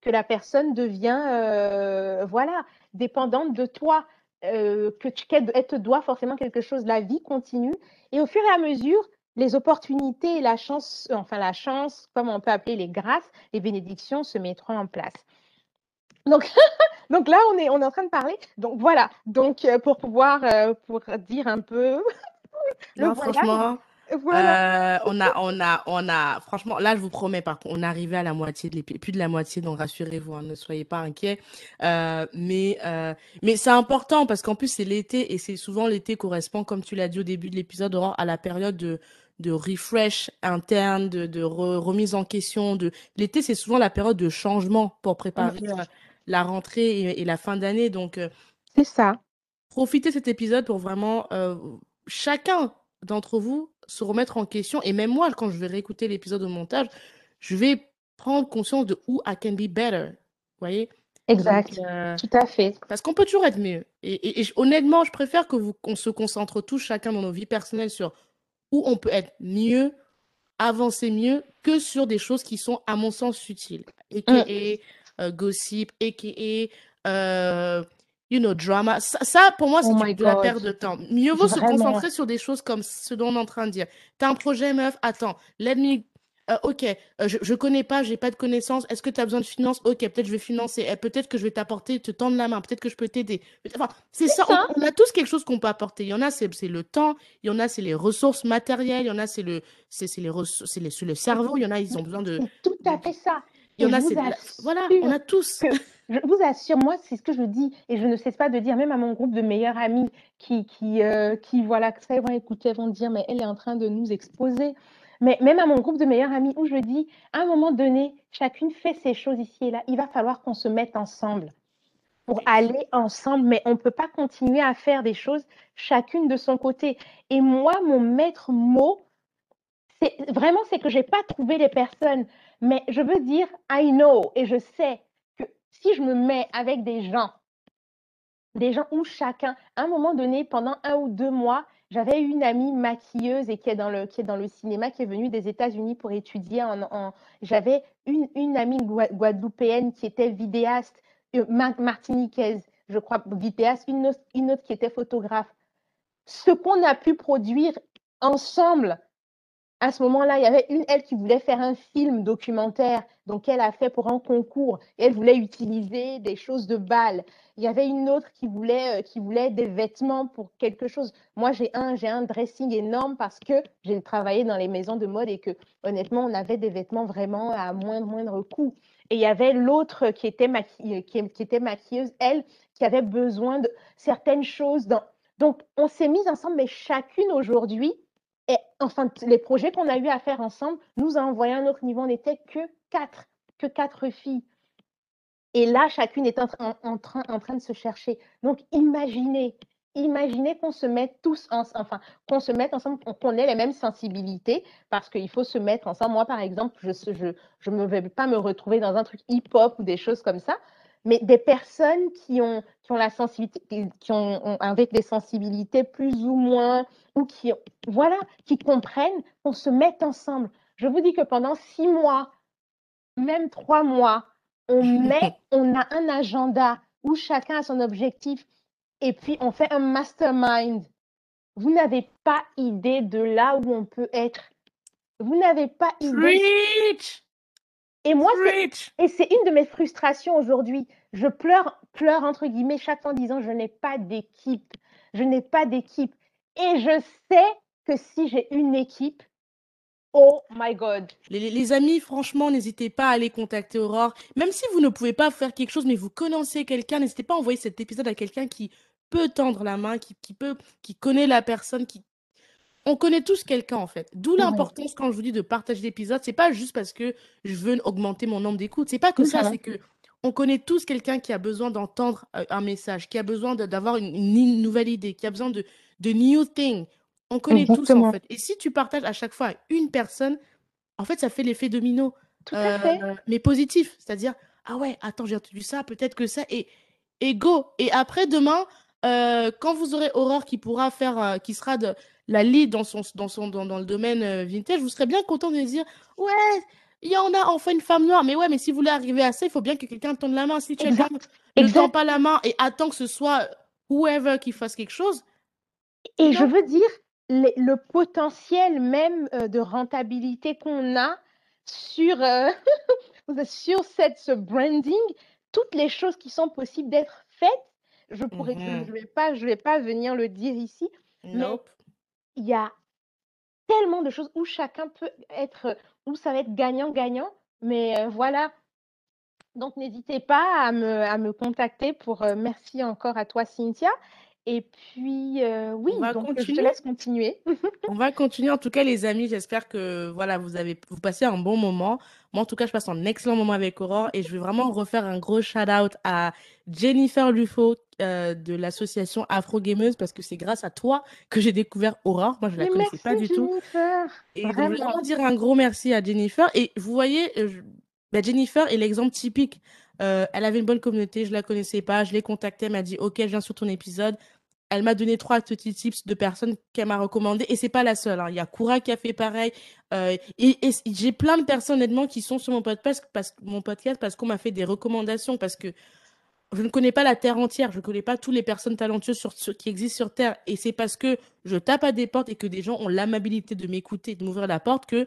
que la personne devient, euh, voilà, dépendante de toi, euh, que tu, qu'elle elle te doit forcément quelque chose. La vie continue et au fur et à mesure, les opportunités et la chance, enfin la chance, comme on peut appeler les grâces, les bénédictions se mettront en place. Donc, donc là, on est, on est en train de parler. Donc voilà. Donc euh, pour pouvoir, pour dire un peu, le Non, franchement, voilà. euh, on a, on a, on a, franchement, là, je vous promets, par contre, on est arrivé à la moitié de l'épisode, plus de la moitié, donc rassurez-vous, hein, ne soyez pas inquiets. Euh, mais, euh, mais c'est important parce qu'en plus, c'est l'été et c'est souvent l'été correspond, comme tu l'as dit au début de l'épisode, à la période de, de refresh interne, de, de re- remise en question. De... L'été, c'est souvent la période de changement pour préparer la rentrée et, et la fin d'année. Donc, C'est ça. profitez de cet épisode pour vraiment chacun d'entre vous se remettre en question. Et même moi, quand je vais réécouter l'épisode au montage, je vais prendre conscience de où I can be better. voyez? Exact. Donc, euh, Tout à fait. parce qu'on peut toujours être mieux. Et, et- et honnêtement, je préfère que vous, qu'on se concentre tous, chacun dans nos vies personnelles, sur où on peut être mieux, avancer mieux, que sur des choses qui sont, à mon sens, futiles. A.k.a. euh, gossip, a.k.a. euh, you know, drama. Ça, ça, pour moi, c'est Oh de la perte de temps. Mieux vaut se concentrer sur des choses comme ce dont on est en train de dire. T'as un projet, meuf, attends, let me euh, ok, euh, je, je connais pas, j'ai pas de connaissances. Est-ce que tu as besoin de finances? Ok, peut-être je vais financer. Eh, peut-être que je vais t'apporter, te tendre la main. Peut-être que je peux t'aider. Enfin, c'est ça. on- ça. On, a tous quelque chose qu'on peut apporter. Il y en a, c'est le temps. Il y en a, c'est les ressources matérielles. Il y en a, c'est le, c'est les ressources, le cerveau. Il y en a, ils ont besoin de. Tout à fait ça. Il y en a, c'est voilà, on a tous. Je vous assure, moi, c'est ce que je dis et je ne cesse pas de dire, même à mon groupe de meilleurs amis qui, qui, euh, qui voilà, que ça, ils vont écouter, vont dire, mais elle est en train de nous exposer. Mais même à mon groupe de meilleurs amis où je dis, à un moment donné, chacune fait ses choses ici et là. Il va falloir qu'on se mette ensemble pour aller ensemble, mais on ne peut pas continuer à faire des choses chacune de son côté. Et moi, mon maître mot, c'est vraiment, c'est que j'ai pas trouvé les personnes, mais je veux dire, I know, et je sais si je me mets avec des gens, des gens où chacun, à un moment donné, pendant un ou deux mois, j'avais une amie maquilleuse et qui est dans le, qui est dans le cinéma, qui est venue des États-Unis pour étudier en, j'avais une, une amie gua- guadeloupéenne qui était vidéaste, euh, mar- martiniquaise, je crois, vidéaste, une autre, une autre qui était photographe. Ce qu'on a pu produire ensemble, à ce moment-là, il y avait une, elle, qui voulait faire un film documentaire, donc elle a fait pour un concours, et elle voulait utiliser des choses de bal. Il y avait une autre qui voulait, euh, qui voulait des vêtements pour quelque chose. Moi, j'ai un, j'ai un dressing énorme parce que j'ai travaillé dans les maisons de mode et que, honnêtement, on avait des vêtements vraiment à moindre, moindre coût. Et il y avait l'autre qui était, qui, qui était maquilleuse, elle, qui avait besoin de certaines choses. Dans... Donc, on s'est mis ensemble, mais chacune aujourd'hui, et enfin, les projets qu'on a eu à faire ensemble nous a envoyé à un autre niveau. On n'était que quatre, que quatre filles. Et là, chacune est en, train- de se chercher. Donc, imaginez, imaginez qu'on se mette tous ensemble, enfin, qu'on se mette ensemble, qu'on- ait les mêmes sensibilités, parce qu'il faut se mettre ensemble. Moi, par exemple, je ne vais pas me retrouver dans un truc hip-hop ou des choses comme ça, mais des personnes qui ont, qui ont la sensibilité, qui- ont- avec des sensibilités plus ou moins, ou qui, voilà, qui comprennent qu'on se mette ensemble. Je vous dis que pendant six mois, même trois mois, on met, on a un agenda où chacun a son objectif et puis on fait un mastermind. Vous n'avez pas idée de là où on peut être. Vous n'avez pas idée. Preach! Et moi, et c'est une de mes frustrations aujourd'hui. Je pleure, pleure entre guillemets chaque fois en disant je n'ai pas d'équipe. Je n'ai pas d'équipe. Et je sais que si j'ai une équipe, oh my God. Les amis, franchement, n'hésitez pas à aller contacter Aurore. Même si vous ne pouvez pas faire quelque chose, mais vous connaissez quelqu'un, n'hésitez pas à envoyer cet épisode à quelqu'un qui peut tendre la main, qui, qui peut, qui connaît la personne, qui... On connaît tous quelqu'un, en fait. D'où l'importance, quand je vous dis de partager l'épisode, c'est pas juste parce que je veux augmenter mon nombre d'écoutes. C'est pas que ça, c'est que on connaît tous quelqu'un qui a besoin d'entendre euh, un message, qui a besoin d'avoir une, une nouvelle idée, qui a besoin de, de new thing. On connaît tous, en fait. Et si tu partages à chaque fois à une personne, en fait, ça fait l'effet domino, Tout à fait. euh, mais positif. C'est-à-dire, ah ouais, attends, j'ai entendu ça, peut-être que ça, et, et go. Et après, demain, euh, quand vous aurez Aurore qui pourra faire, euh, qui sera de la lead dans, son, dans, son, dans, dans le domaine euh, vintage, vous serez bien content de dire, ouais, il y en a enfin une femme noire, mais ouais, mais si vous voulez arriver à ça, il faut bien que quelqu'un tende la main. Si Exact. ne Exact. tend pas la main et attend que ce soit whoever qui fasse quelque chose, Et je veux dire, les- le potentiel même euh, de rentabilité qu'on a sur, euh, sur cette, ce branding, toutes les choses qui sont possibles d'être faites, je pourrais, je Mhm. je vais pas, je vais pas venir le dire ici, mais Nope. Il y a tellement de choses où chacun peut être, où ça va être gagnant-gagnant, mais voilà. Donc, n'hésitez pas à me, contacter pour, merci encore à toi, Cynthia. Et puis, euh, oui, On va donc je te continuer. laisse continuer. On va continuer. En tout cas, les amis, j'espère que voilà, vous avez vous passez un bon moment. Moi, en tout cas, je passe un excellent moment avec Aurore et je vais vraiment refaire un gros shout-out à Jennifer Lufo euh, de l'association Afro Gameuse parce que c'est grâce à toi que j'ai découvert Aurore. Moi, je la Mais connaissais pas du tout. Jennifer. Et donc, je voulais Vraiment. dire un gros merci à Jennifer. Et vous voyez, euh, je- bah, Jennifer est l'exemple typique Euh, elle avait une bonne communauté, je la connaissais pas, je l'ai contactée, elle m'a dit ok, je viens sur ton épisode. Elle m'a donné trois petits tips de personnes qu'elle m'a recommandées et c'est pas la seule. hein. Il y a Koura qui a fait pareil. Euh, et j'ai plein de personnes honnêtement qui sont sur mon podcast parce, mon podcast parce qu'on m'a fait des recommandations parce que je ne connais pas la Terre entière, je ne connais pas toutes les personnes talentueuses sur, qui existent sur Terre. Et c'est parce que je tape à des portes et que des gens ont l'amabilité de m'écouter, de m'ouvrir la porte, que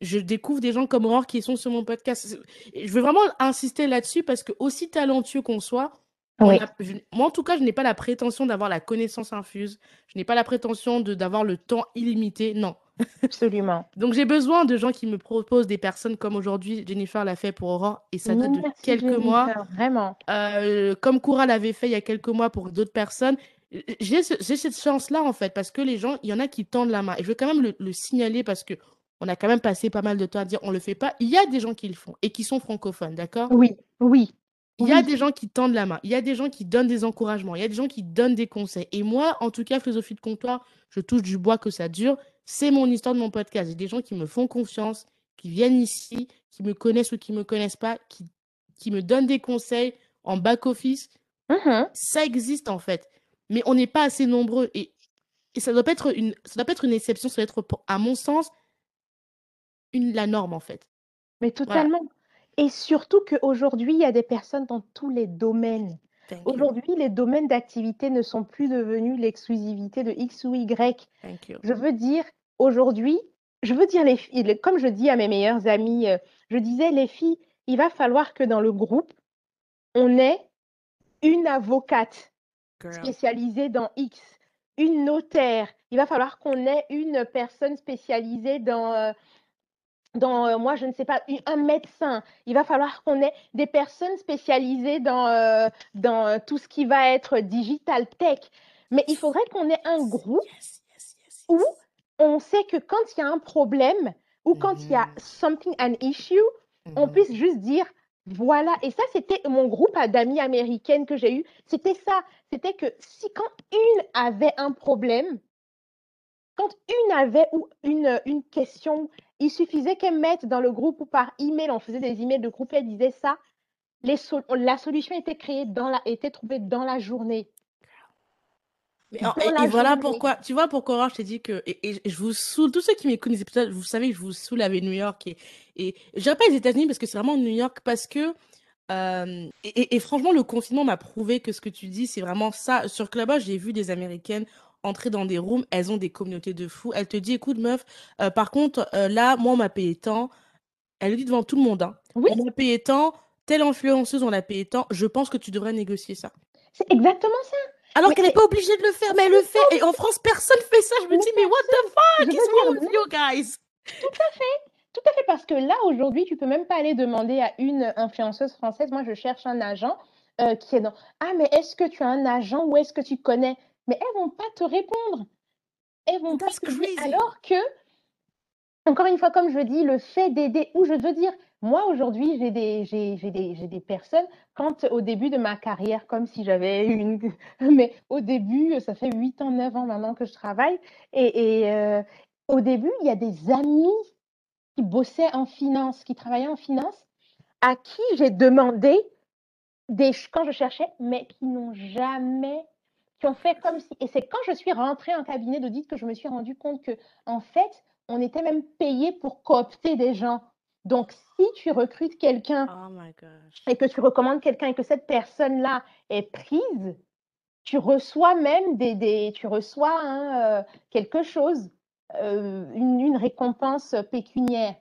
je découvre des gens comme Aurore qui sont sur mon podcast. Je veux vraiment insister là-dessus parce que aussi talentueux qu'on soit, on Oui. a- je- moi en tout cas, je n'ai pas la prétention d'avoir la connaissance infuse. Je n'ai pas la prétention d'avoir le temps illimité. Non. Absolument. Donc j'ai besoin de gens qui me proposent des personnes comme aujourd'hui Jennifer l'a fait pour Aurore et ça date de Merci, quelques mois. Vraiment. Euh, comme Koura l'avait fait il y a quelques mois pour d'autres personnes. J'ai ce- j'ai cette chance-là, en fait, parce que les gens, il y en a qui tendent la main. Et je veux quand même le, le signaler parce que on a quand même passé pas mal de temps à dire on le fait pas. Il y a des gens qui le font et qui sont francophones, d'accord? Oui, oui. Il y a des gens qui tendent la main. Il y a des gens qui donnent des encouragements. Il y a des gens qui donnent des conseils. Et moi, en tout cas, philosophie de comptoir, je touche du bois que ça dure. C'est mon histoire de mon podcast. J'ai des gens qui me font confiance, qui viennent ici, qui me connaissent ou qui me connaissent pas, qui, qui me donnent des conseils en back-office. Mhm. Ça existe en fait, mais on n'est pas assez nombreux et, et ça doit pas être une, ça doit pas être une exception, ça doit être, à mon sens, une, la norme en fait. Mais totalement. Et surtout qu'aujourd'hui, il y a des personnes dans tous les domaines. Thank you. Aujourd'hui, les domaines d'activité ne sont plus devenus l'exclusivité de X ou Y. Thank you. Je veux dire, aujourd'hui, je veux dire, les filles, les- comme je dis à mes meilleures amies, euh, je disais, les filles, il va falloir que dans le groupe, on ait une avocate Girl. spécialisée dans X, une notaire. Il va falloir qu'on ait une personne spécialisée dans, euh, dans euh, moi, je ne sais pas, un médecin. Il va falloir qu'on ait des personnes spécialisées dans, euh, dans euh, tout ce qui va être digital tech. Mais il faudrait qu'on ait un groupe où on sait que quand il y a un problème ou quand il y a Mhm. something, an issue, on Mhm. puisse juste dire voilà. Et ça, c'était mon groupe d'amis américaines que j'ai eu. C'était ça. C'était que si quand une avait un problème, quand une avait ou une, une question, il suffisait qu'elle mette dans le groupe ou par email, on faisait des emails de groupe, elle disait ça. Les la solution était créée dans la, était trouvée dans la journée. Et, et voilà pourquoi, tu vois pourquoi Aurore, je t'ai dit que, et, et je vous saoule, tous ceux qui m'écoutent les épisodes, vous savez que je vous saoule avec New York et, et pas les États-Unis parce que c'est vraiment New York parce que, euh, et, et- et franchement, le confinement m'a prouvé que ce que tu dis, c'est vraiment ça. Sur Clubhouse, j'ai vu des Américaines entrer dans des rooms, elles ont des communautés de fous. Elle te dit, écoute, meuf, euh, par contre, euh, là, moi, on m'a payé tant. Elle le dit devant tout le monde, hein. Oui. On m'a payé tant, telle influenceuse, on l'a payé tant. Je pense que tu devrais négocier ça. C'est exactement ça. Alors qu'elle n'est pas obligée de le faire, mais elle le fait. Et en France, personne fait ça. Je me Mais dis, mais what the fuck wrong with you guys? Tout à fait, parce que là, aujourd'hui, tu peux même pas aller demander à une influenceuse française, moi, je cherche un agent euh, qui est dans, ah, mais est-ce que tu as un agent ou est-ce que tu connais? Mais elles vont pas te répondre. Elles vont pas te dire, alors que, encore une fois, comme je dis, le fait d'aider, ou je veux dire, moi, aujourd'hui, j'ai des, j'ai, j'ai des, j'ai des personnes, quand au début de ma carrière, comme si j'avais une, mais au début, ça fait 8 ans, 9 ans maintenant que je travaille, et, et euh, au début, il y a des amis qui bossaient en finance, qui travaillaient en finance, à qui j'ai demandé des, quand je cherchais, mais qui n'ont jamais, qui ont fait comme si. Et c'est quand je suis rentrée en cabinet d'audit que je me suis rendu compte que, en fait, on était même payé pour coopter des gens. Donc, si tu recrutes quelqu'un Oh et que tu recommandes quelqu'un et que cette personne-là est prise, tu reçois même des, des tu reçois hein, euh, quelque chose, euh, une, une récompense pécuniaire.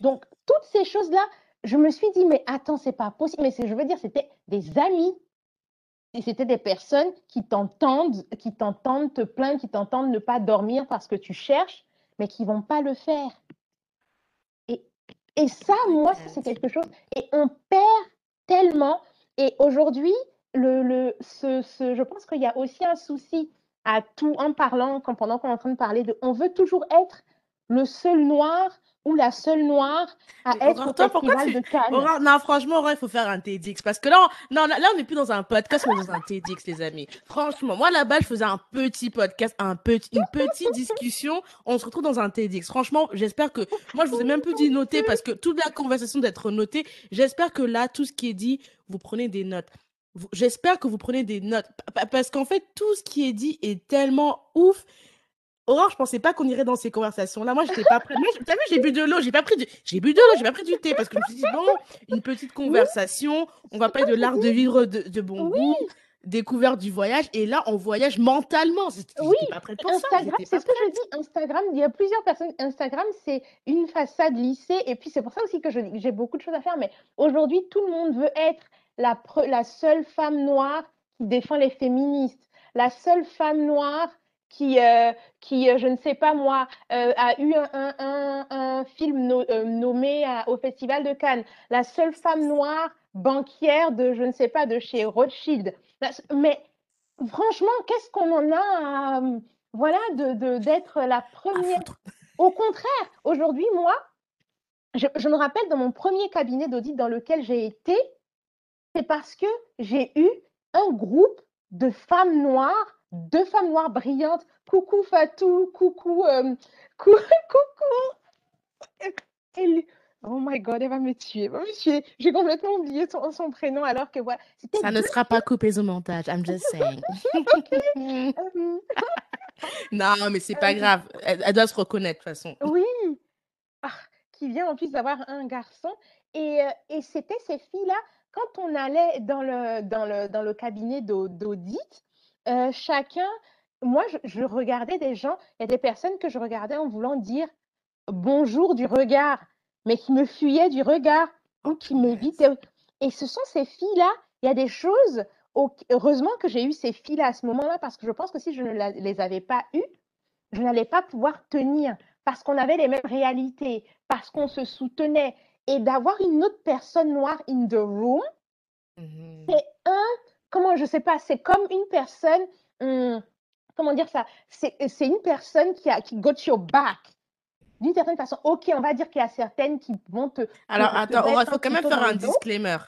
Donc, toutes ces choses-là, je me suis dit, mais attends, c'est pas possible. Mais je veux dire, c'était des amis. Et c'était des personnes qui t'entendent, qui t'entendent te plaindre, qui t'entendent ne pas dormir parce que tu cherches, mais qui vont pas le faire. Et, et ça, moi, ça, c'est quelque chose. Et on perd tellement. Et aujourd'hui, le, le, ce, ce- je pense qu'il y a aussi un souci à tout en parlant, quand, pendant qu'on est en train de parler de. On veut toujours être le seul noir ou la seule noire à Mais être au festival tu- de Cannes. Non, franchement, Aurore, il faut faire un TEDx. Parce que là, on, non, là, on n'est plus dans un podcast, mais dans un TEDx, les amis. Franchement, moi, là-bas, je faisais un petit podcast, un petit, une petite discussion. On se retrouve dans un TEDx. Franchement, j'espère que, moi, je vous ai même plus dit noter parce que toute la conversation d'être notée, j'espère que là, tout ce qui est dit, vous prenez des notes. J'espère que vous prenez des notes. Pa- pa- Parce qu'en fait, tout ce qui est dit est tellement ouf. Aurore, je pensais pas qu'on irait dans ces conversations-là. Moi, j'étais pas prête. Moi, t'as vu, j'ai bu de l'eau, j'ai pas pris du, j'ai bu de l'eau, j'ai pas pris du thé parce que je me suis dit bon, une petite conversation. On va parler de l'art de vivre de, de bon Oui. goût, découverte du voyage. Et là, on voyage mentalement. Oui, pas prête pour. Instagram, c'est ce que je dis. Instagram, il y a plusieurs personnes. Instagram, c'est une façade lissée. Et puis, c'est pour ça aussi que j'ai beaucoup de choses à faire. Mais aujourd'hui, tout le monde veut être la, pre- la seule femme noire qui défend les féministes, la seule femme noire qui, euh, qui euh, je ne sais pas moi, euh, a eu un, un- un- un film no- euh, nommé à- au Festival de Cannes, la seule femme noire banquière de, je ne sais pas, de chez Rothschild. La- Mais franchement, qu'est-ce qu'on en a à, voilà, de, de- d'être la première. Au contraire, aujourd'hui, moi, je, je me rappelle dans mon premier cabinet d'audit dans lequel j'ai été, c'est parce que j'ai eu un groupe de femmes noires, deux femmes noires brillantes. Coucou Fatou, coucou, euh, cou- coucou. Elle- Oh my God, elle va me tuer, elle va me tuer. J'ai complètement oublié son, son prénom alors que voilà, Ça ne sera pas coupé au montage. I'm just saying. euh, non, mais c'est pas Euh, grave. Elle, elle doit se reconnaître de toute façon. Oui, ah, qui vient en plus d'avoir un garçon. Et, et c'était ces filles-là, quand on allait dans le, dans le, dans le cabinet d'au- d'audit, euh, chacun, moi, je, je regardais des gens, il y a des personnes que je regardais en voulant dire bonjour du regard, mais qui me fuyaient du regard ou qui m'évitaient. Et ce sont ces filles-là, il y a des choses, heureusement que j'ai eu ces filles-là à ce moment-là, parce que je pense que si je ne la- les avais pas eues, je n'allais pas pouvoir tenir parce qu'on avait les mêmes réalités, parce qu'on se soutenait. Et d'avoir une autre personne noire in the room, Mhm. c'est un, comment je sais pas, c'est comme une personne, hum, comment dire ça, c'est une personne qui a qui got your back. D'une certaine façon, ok, on va dire qu'il y a certaines qui vont te. Alors, te attends, Aurore, il faut quand même faire un disclaimer.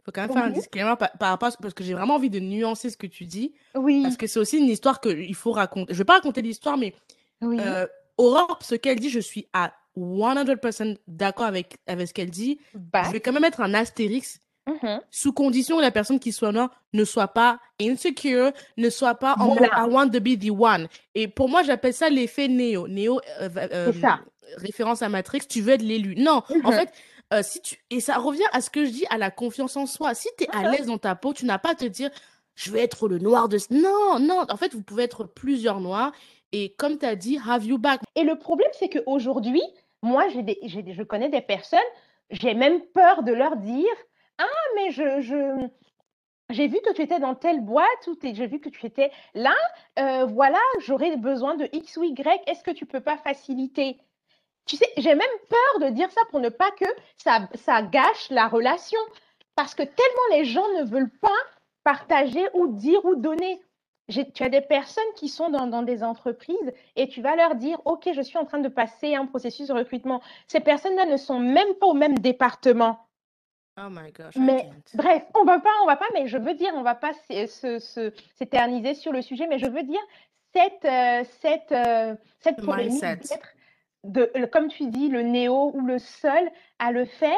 Il faut quand même faire un disclaimer par, rapport parce que j'ai vraiment envie de nuancer ce que tu dis. Oui, Parce que c'est aussi une histoire qu'il faut raconter. Je vais pas raconter l'histoire, mais oui, euh, Aurore, ce qu'elle dit, je suis à 100% d'accord avec, avec ce qu'elle dit. Je back. vais quand même mettre un astérix Mhm. sous condition que la personne qui soit noire ne soit pas insecure, ne soit pas en mode Voilà. I want to be the one. Et pour moi, j'appelle ça l'effet Néo. Néo, euh, euh, C'est ça. référence à Matrix, tu veux être l'élu. Non, en Mhm. fait, euh, si tu et ça revient à ce que je dis à la confiance en soi. Si tu es à Mhm. l'aise dans ta peau, tu n'as pas à te dire je vais être le noir de ce- Non, non, en fait, vous pouvez être plusieurs noirs et comme tu as dit, have you back. Et le problème, c'est qu'aujourd'hui, moi, j'ai des, j'ai des- je connais des personnes, j'ai même peur de leur dire Ah, mais je, j'ai vu que tu étais dans telle boîte ou j'ai vu que tu étais là, euh, voilà, j'aurais besoin de X ou Y, est-ce que tu peux pas faciliter? Tu sais, j'ai même peur de dire ça pour ne pas que ça, gâche la relation. Parce que tellement les gens ne veulent pas partager ou dire ou donner. Tu as des personnes qui sont dans, dans des entreprises et tu vas leur dire, OK, je suis en train de passer un processus de recrutement. Ces personnes-là ne sont même pas au même département. Oh my gosh, Mais bref, on va pas, on va pas, mais je veux dire, on va pas s'é- se- se- s'éterniser sur le sujet, mais je veux dire cette, euh, cette, euh, cette polémique de, comme tu dis, le néo ou le seul à le faire.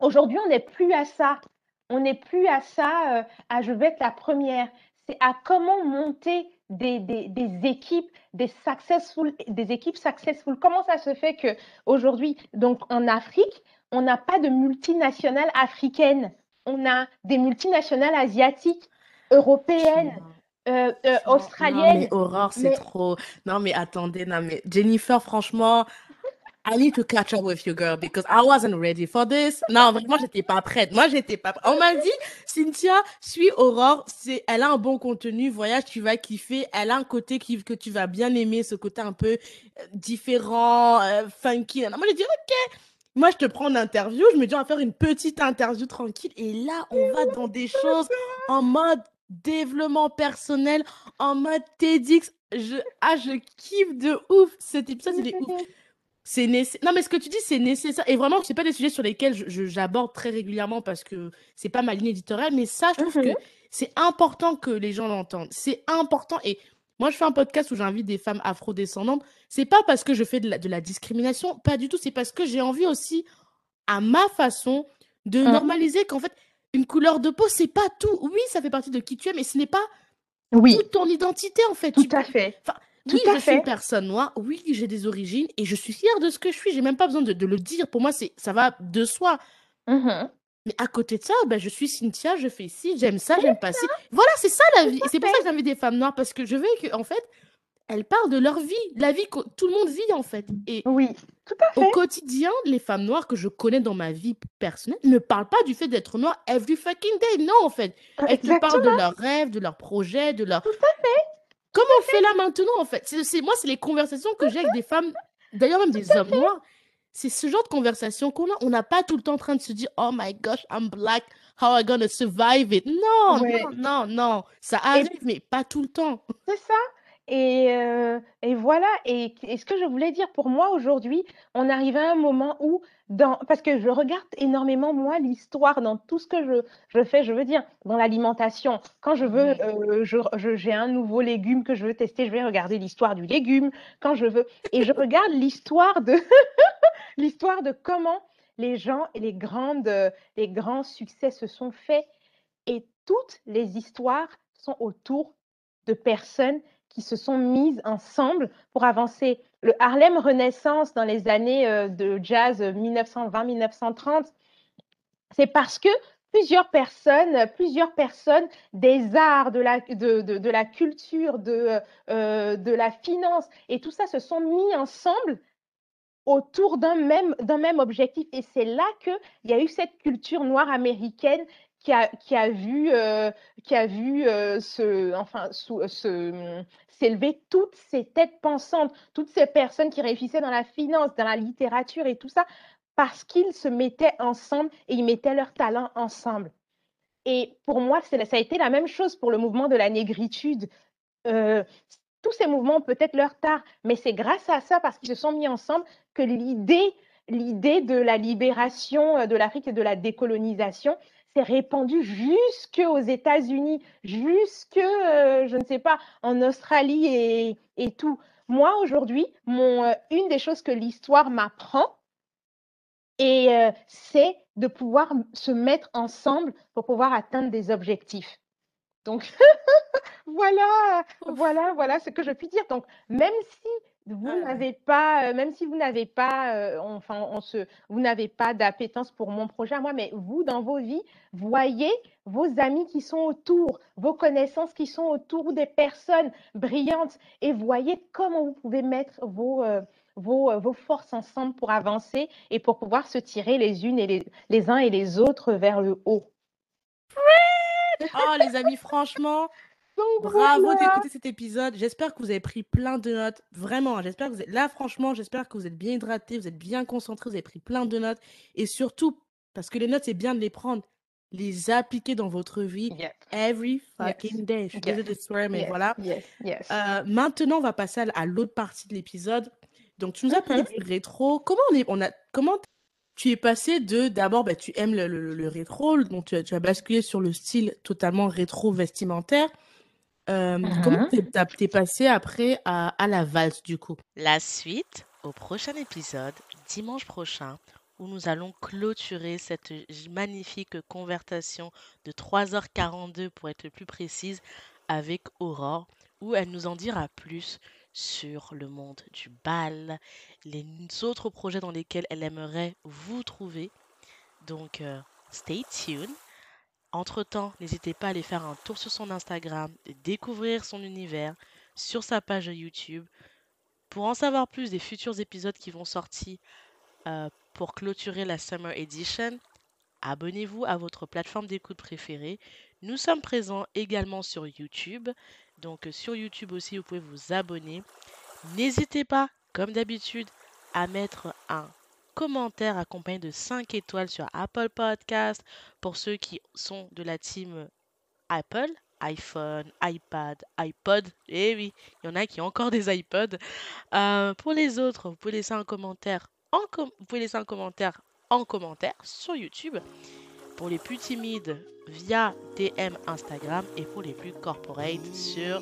Aujourd'hui, on n'est plus à ça. On n'est plus à ça, euh, à je vais être la première. C'est à comment monter des, des, des équipes, des successful, des équipes successful. Comment ça se fait que aujourd'hui, donc en Afrique, on n'a pas de multinationales africaines. On a des multinationales asiatiques, européennes, euh, euh, australiennes. Non, mais Aurore, c'est Mais- trop. Non, mais attendez, non, mais Jennifer, franchement, I need to catch up with you, girl, because I wasn't ready for this. Non, vraiment, j'étais pas prête. Moi, j'étais pas prête. On m'a dit, Cynthia, suis Aurore, c'est, elle a un bon contenu, voyage, tu vas kiffer. Elle a un côté qui, que tu vas bien aimer, ce côté un peu euh, différent, euh, funky. Non, moi, j'ai dit, ok. Moi, je te prends en interview, je me dis, on va faire une petite interview tranquille. Et là, on va dans des choses en mode développement personnel, en mode TEDx. Je, ah, je kiffe de ouf. Cet épisode, il est ouf. c'est nécessaire. Non, mais ce que tu dis, c'est nécessaire. Et vraiment, c'est pas des sujets sur lesquels j'aborde très régulièrement parce que c'est pas ma ligne éditoriale, mais ça, je trouve que Mhm. c'est important que les gens l'entendent. C'est important. Et moi, je fais un podcast où j'invite des femmes afrodescendantes. C'est pas parce que je fais de la, de la discrimination, pas du tout. C'est parce que j'ai envie aussi, à ma façon, de Mm. normaliser qu'en fait, une couleur de peau, c'est pas tout. Oui, ça fait partie de qui tu es, mais ce n'est pas Oui, toute ton identité, en fait. tout Tu à peux- fait. Enfin, Tout oui, à je suis une fait. personne noire. Oui, j'ai des origines et je suis fière de ce que je suis. J'ai même pas besoin de, de le dire. Pour moi, c'est ça va de soi. Mhm. Mais à côté de ça, ben, je suis Cynthia, je fais ci, j'aime ça, j'aime pas ci. Voilà, c'est ça la vie. Et c'est pour ça que j'invite des femmes noires parce que je veux que, en fait, elles parlent de leur vie, la vie que tout le monde vit, en fait. Et Oui, tout à au fait. quotidien, les femmes noires que je connais dans ma vie personnelle ne parlent pas du fait d'être noires every fucking day. Non, en fait. Elles te parlent de leurs rêves, de leurs projets, de leur. Tout à fait. Comme on fait là maintenant, en fait? C'est- moi, c'est les conversations que j'ai avec des femmes, d'ailleurs même des hommes noirs. C'est ce genre de conversation qu'on a. On n'a pas tout le temps en train de se dire, oh my gosh, I'm black, how am I gonna survive it? Non, Ouais. non, non, non. Ça arrive, mais pas tout le temps. C'est ça. Et, euh, et voilà. Et, et ce que je voulais dire pour moi aujourd'hui, on arrive à un moment où, dans, parce que je regarde énormément, moi, l'histoire dans tout ce que je, je fais, je veux dire, dans l'alimentation. Quand je veux, je, je- j'ai un nouveau légume que je veux tester, je vais regarder l'histoire du légume. Quand je veux, et je regarde l'histoire de, l'histoire de comment les gens et les grandes, les grands succès se sont faits. Et toutes les histoires sont autour de personnes qui se sont mises ensemble pour avancer. Le Harlem Renaissance dans les années euh, de jazz 1920-1930, c'est parce que plusieurs personnes, plusieurs personnes des arts, de la, de, de- la culture, de, euh, de la finance, et tout ça se sont mis ensemble autour d'un même, d'un même objectif. Et c'est là qu'il y a eu cette culture noire américaine qui a, qui a vu, euh, qui a vu euh, se, enfin, se- s'élever toutes ces têtes pensantes, toutes ces personnes qui réussissaient dans la finance, dans la littérature et tout ça, parce qu'ils se mettaient ensemble et ils mettaient leurs talents ensemble. Et pour moi, ça a été la même chose pour le mouvement de la négritude. Euh, tous ces mouvements ont peut-être leur tard, mais c'est grâce à ça, parce qu'ils se sont mis ensemble, que l'idée, l'idée de la libération euh, de l'Afrique et de la décolonisation s'est répandue jusque aux États-Unis, jusque, euh, je ne sais pas, en Australie et, et tout. Moi, aujourd'hui, mon, euh, une des choses que l'histoire m'apprend, et euh, c'est de pouvoir se mettre ensemble pour pouvoir atteindre des objectifs. Donc, voilà, voilà, voilà ce que je puis dire. Donc, même si vous Ah. n'avez pas, euh, même si vous n'avez pas, euh, enfin, on se, vous n'avez pas d'appétence pour mon projet à moi, mais vous, dans vos vies, voyez vos amis qui sont autour, vos connaissances qui sont autour des personnes brillantes et voyez comment vous pouvez mettre vos, euh, vos, vos forces ensemble pour avancer et pour pouvoir se tirer les unes et les, les uns et les autres vers le haut. Oh, les amis, franchement, bravo d'écouter cet épisode. J'espère que vous avez pris plein de notes. Vraiment, j'espère que vous êtes là, franchement, j'espère que vous êtes bien hydratés, vous êtes bien concentrés, vous avez pris plein de notes. Et surtout, parce que les notes, c'est bien de les prendre, les appliquer dans votre vie every fucking day. Je suis Yes. désolée de swear, mais yes, voilà. yes, yes. Euh, maintenant, on va passer à, l'autre partie de l'épisode. Donc, tu nous as parlé Mhm. du rétro. Comment on est, on a, comment tu es passé de, d'abord, bah, tu aimes le, le- le rétro, donc tu as basculé sur le style totalement rétro vestimentaire. Euh, Comment t'es, passé après à, à la valse, du coup? La suite au prochain épisode, dimanche prochain, où nous allons clôturer cette magnifique conversation de 3h42 pour être plus précise avec Aurore, où elle nous en dira plus sur le monde du bal, les autres projets dans lesquels elle aimerait vous trouver. Donc, euh, stay tuned. Entre-temps, n'hésitez pas à aller faire un tour sur son Instagram, découvrir son univers sur sa page YouTube. Pour en savoir plus des futurs épisodes qui vont sortir euh, pour clôturer la Summer Edition, abonnez-vous à votre plateforme d'écoute préférée. Nous sommes présents également sur YouTube. Donc euh, sur YouTube aussi, vous pouvez vous abonner. N'hésitez pas, comme d'habitude, à mettre un commentaire accompagné de 5 étoiles sur Apple Podcast pour ceux qui sont de la team Apple iPhone, iPad, iPod. Eh oui, il y en a qui ont encore des iPods. Euh, pour les autres, vous pouvez laisser un commentaire en vous pouvez laisser un commentaire en commentaire sur YouTube. Pour les plus timides, via DM Instagram et pour les plus corporate sur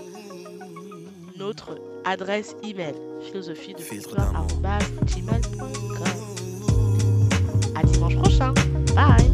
notre adresse email philosophie de dimanche prochain. Bye.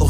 bottle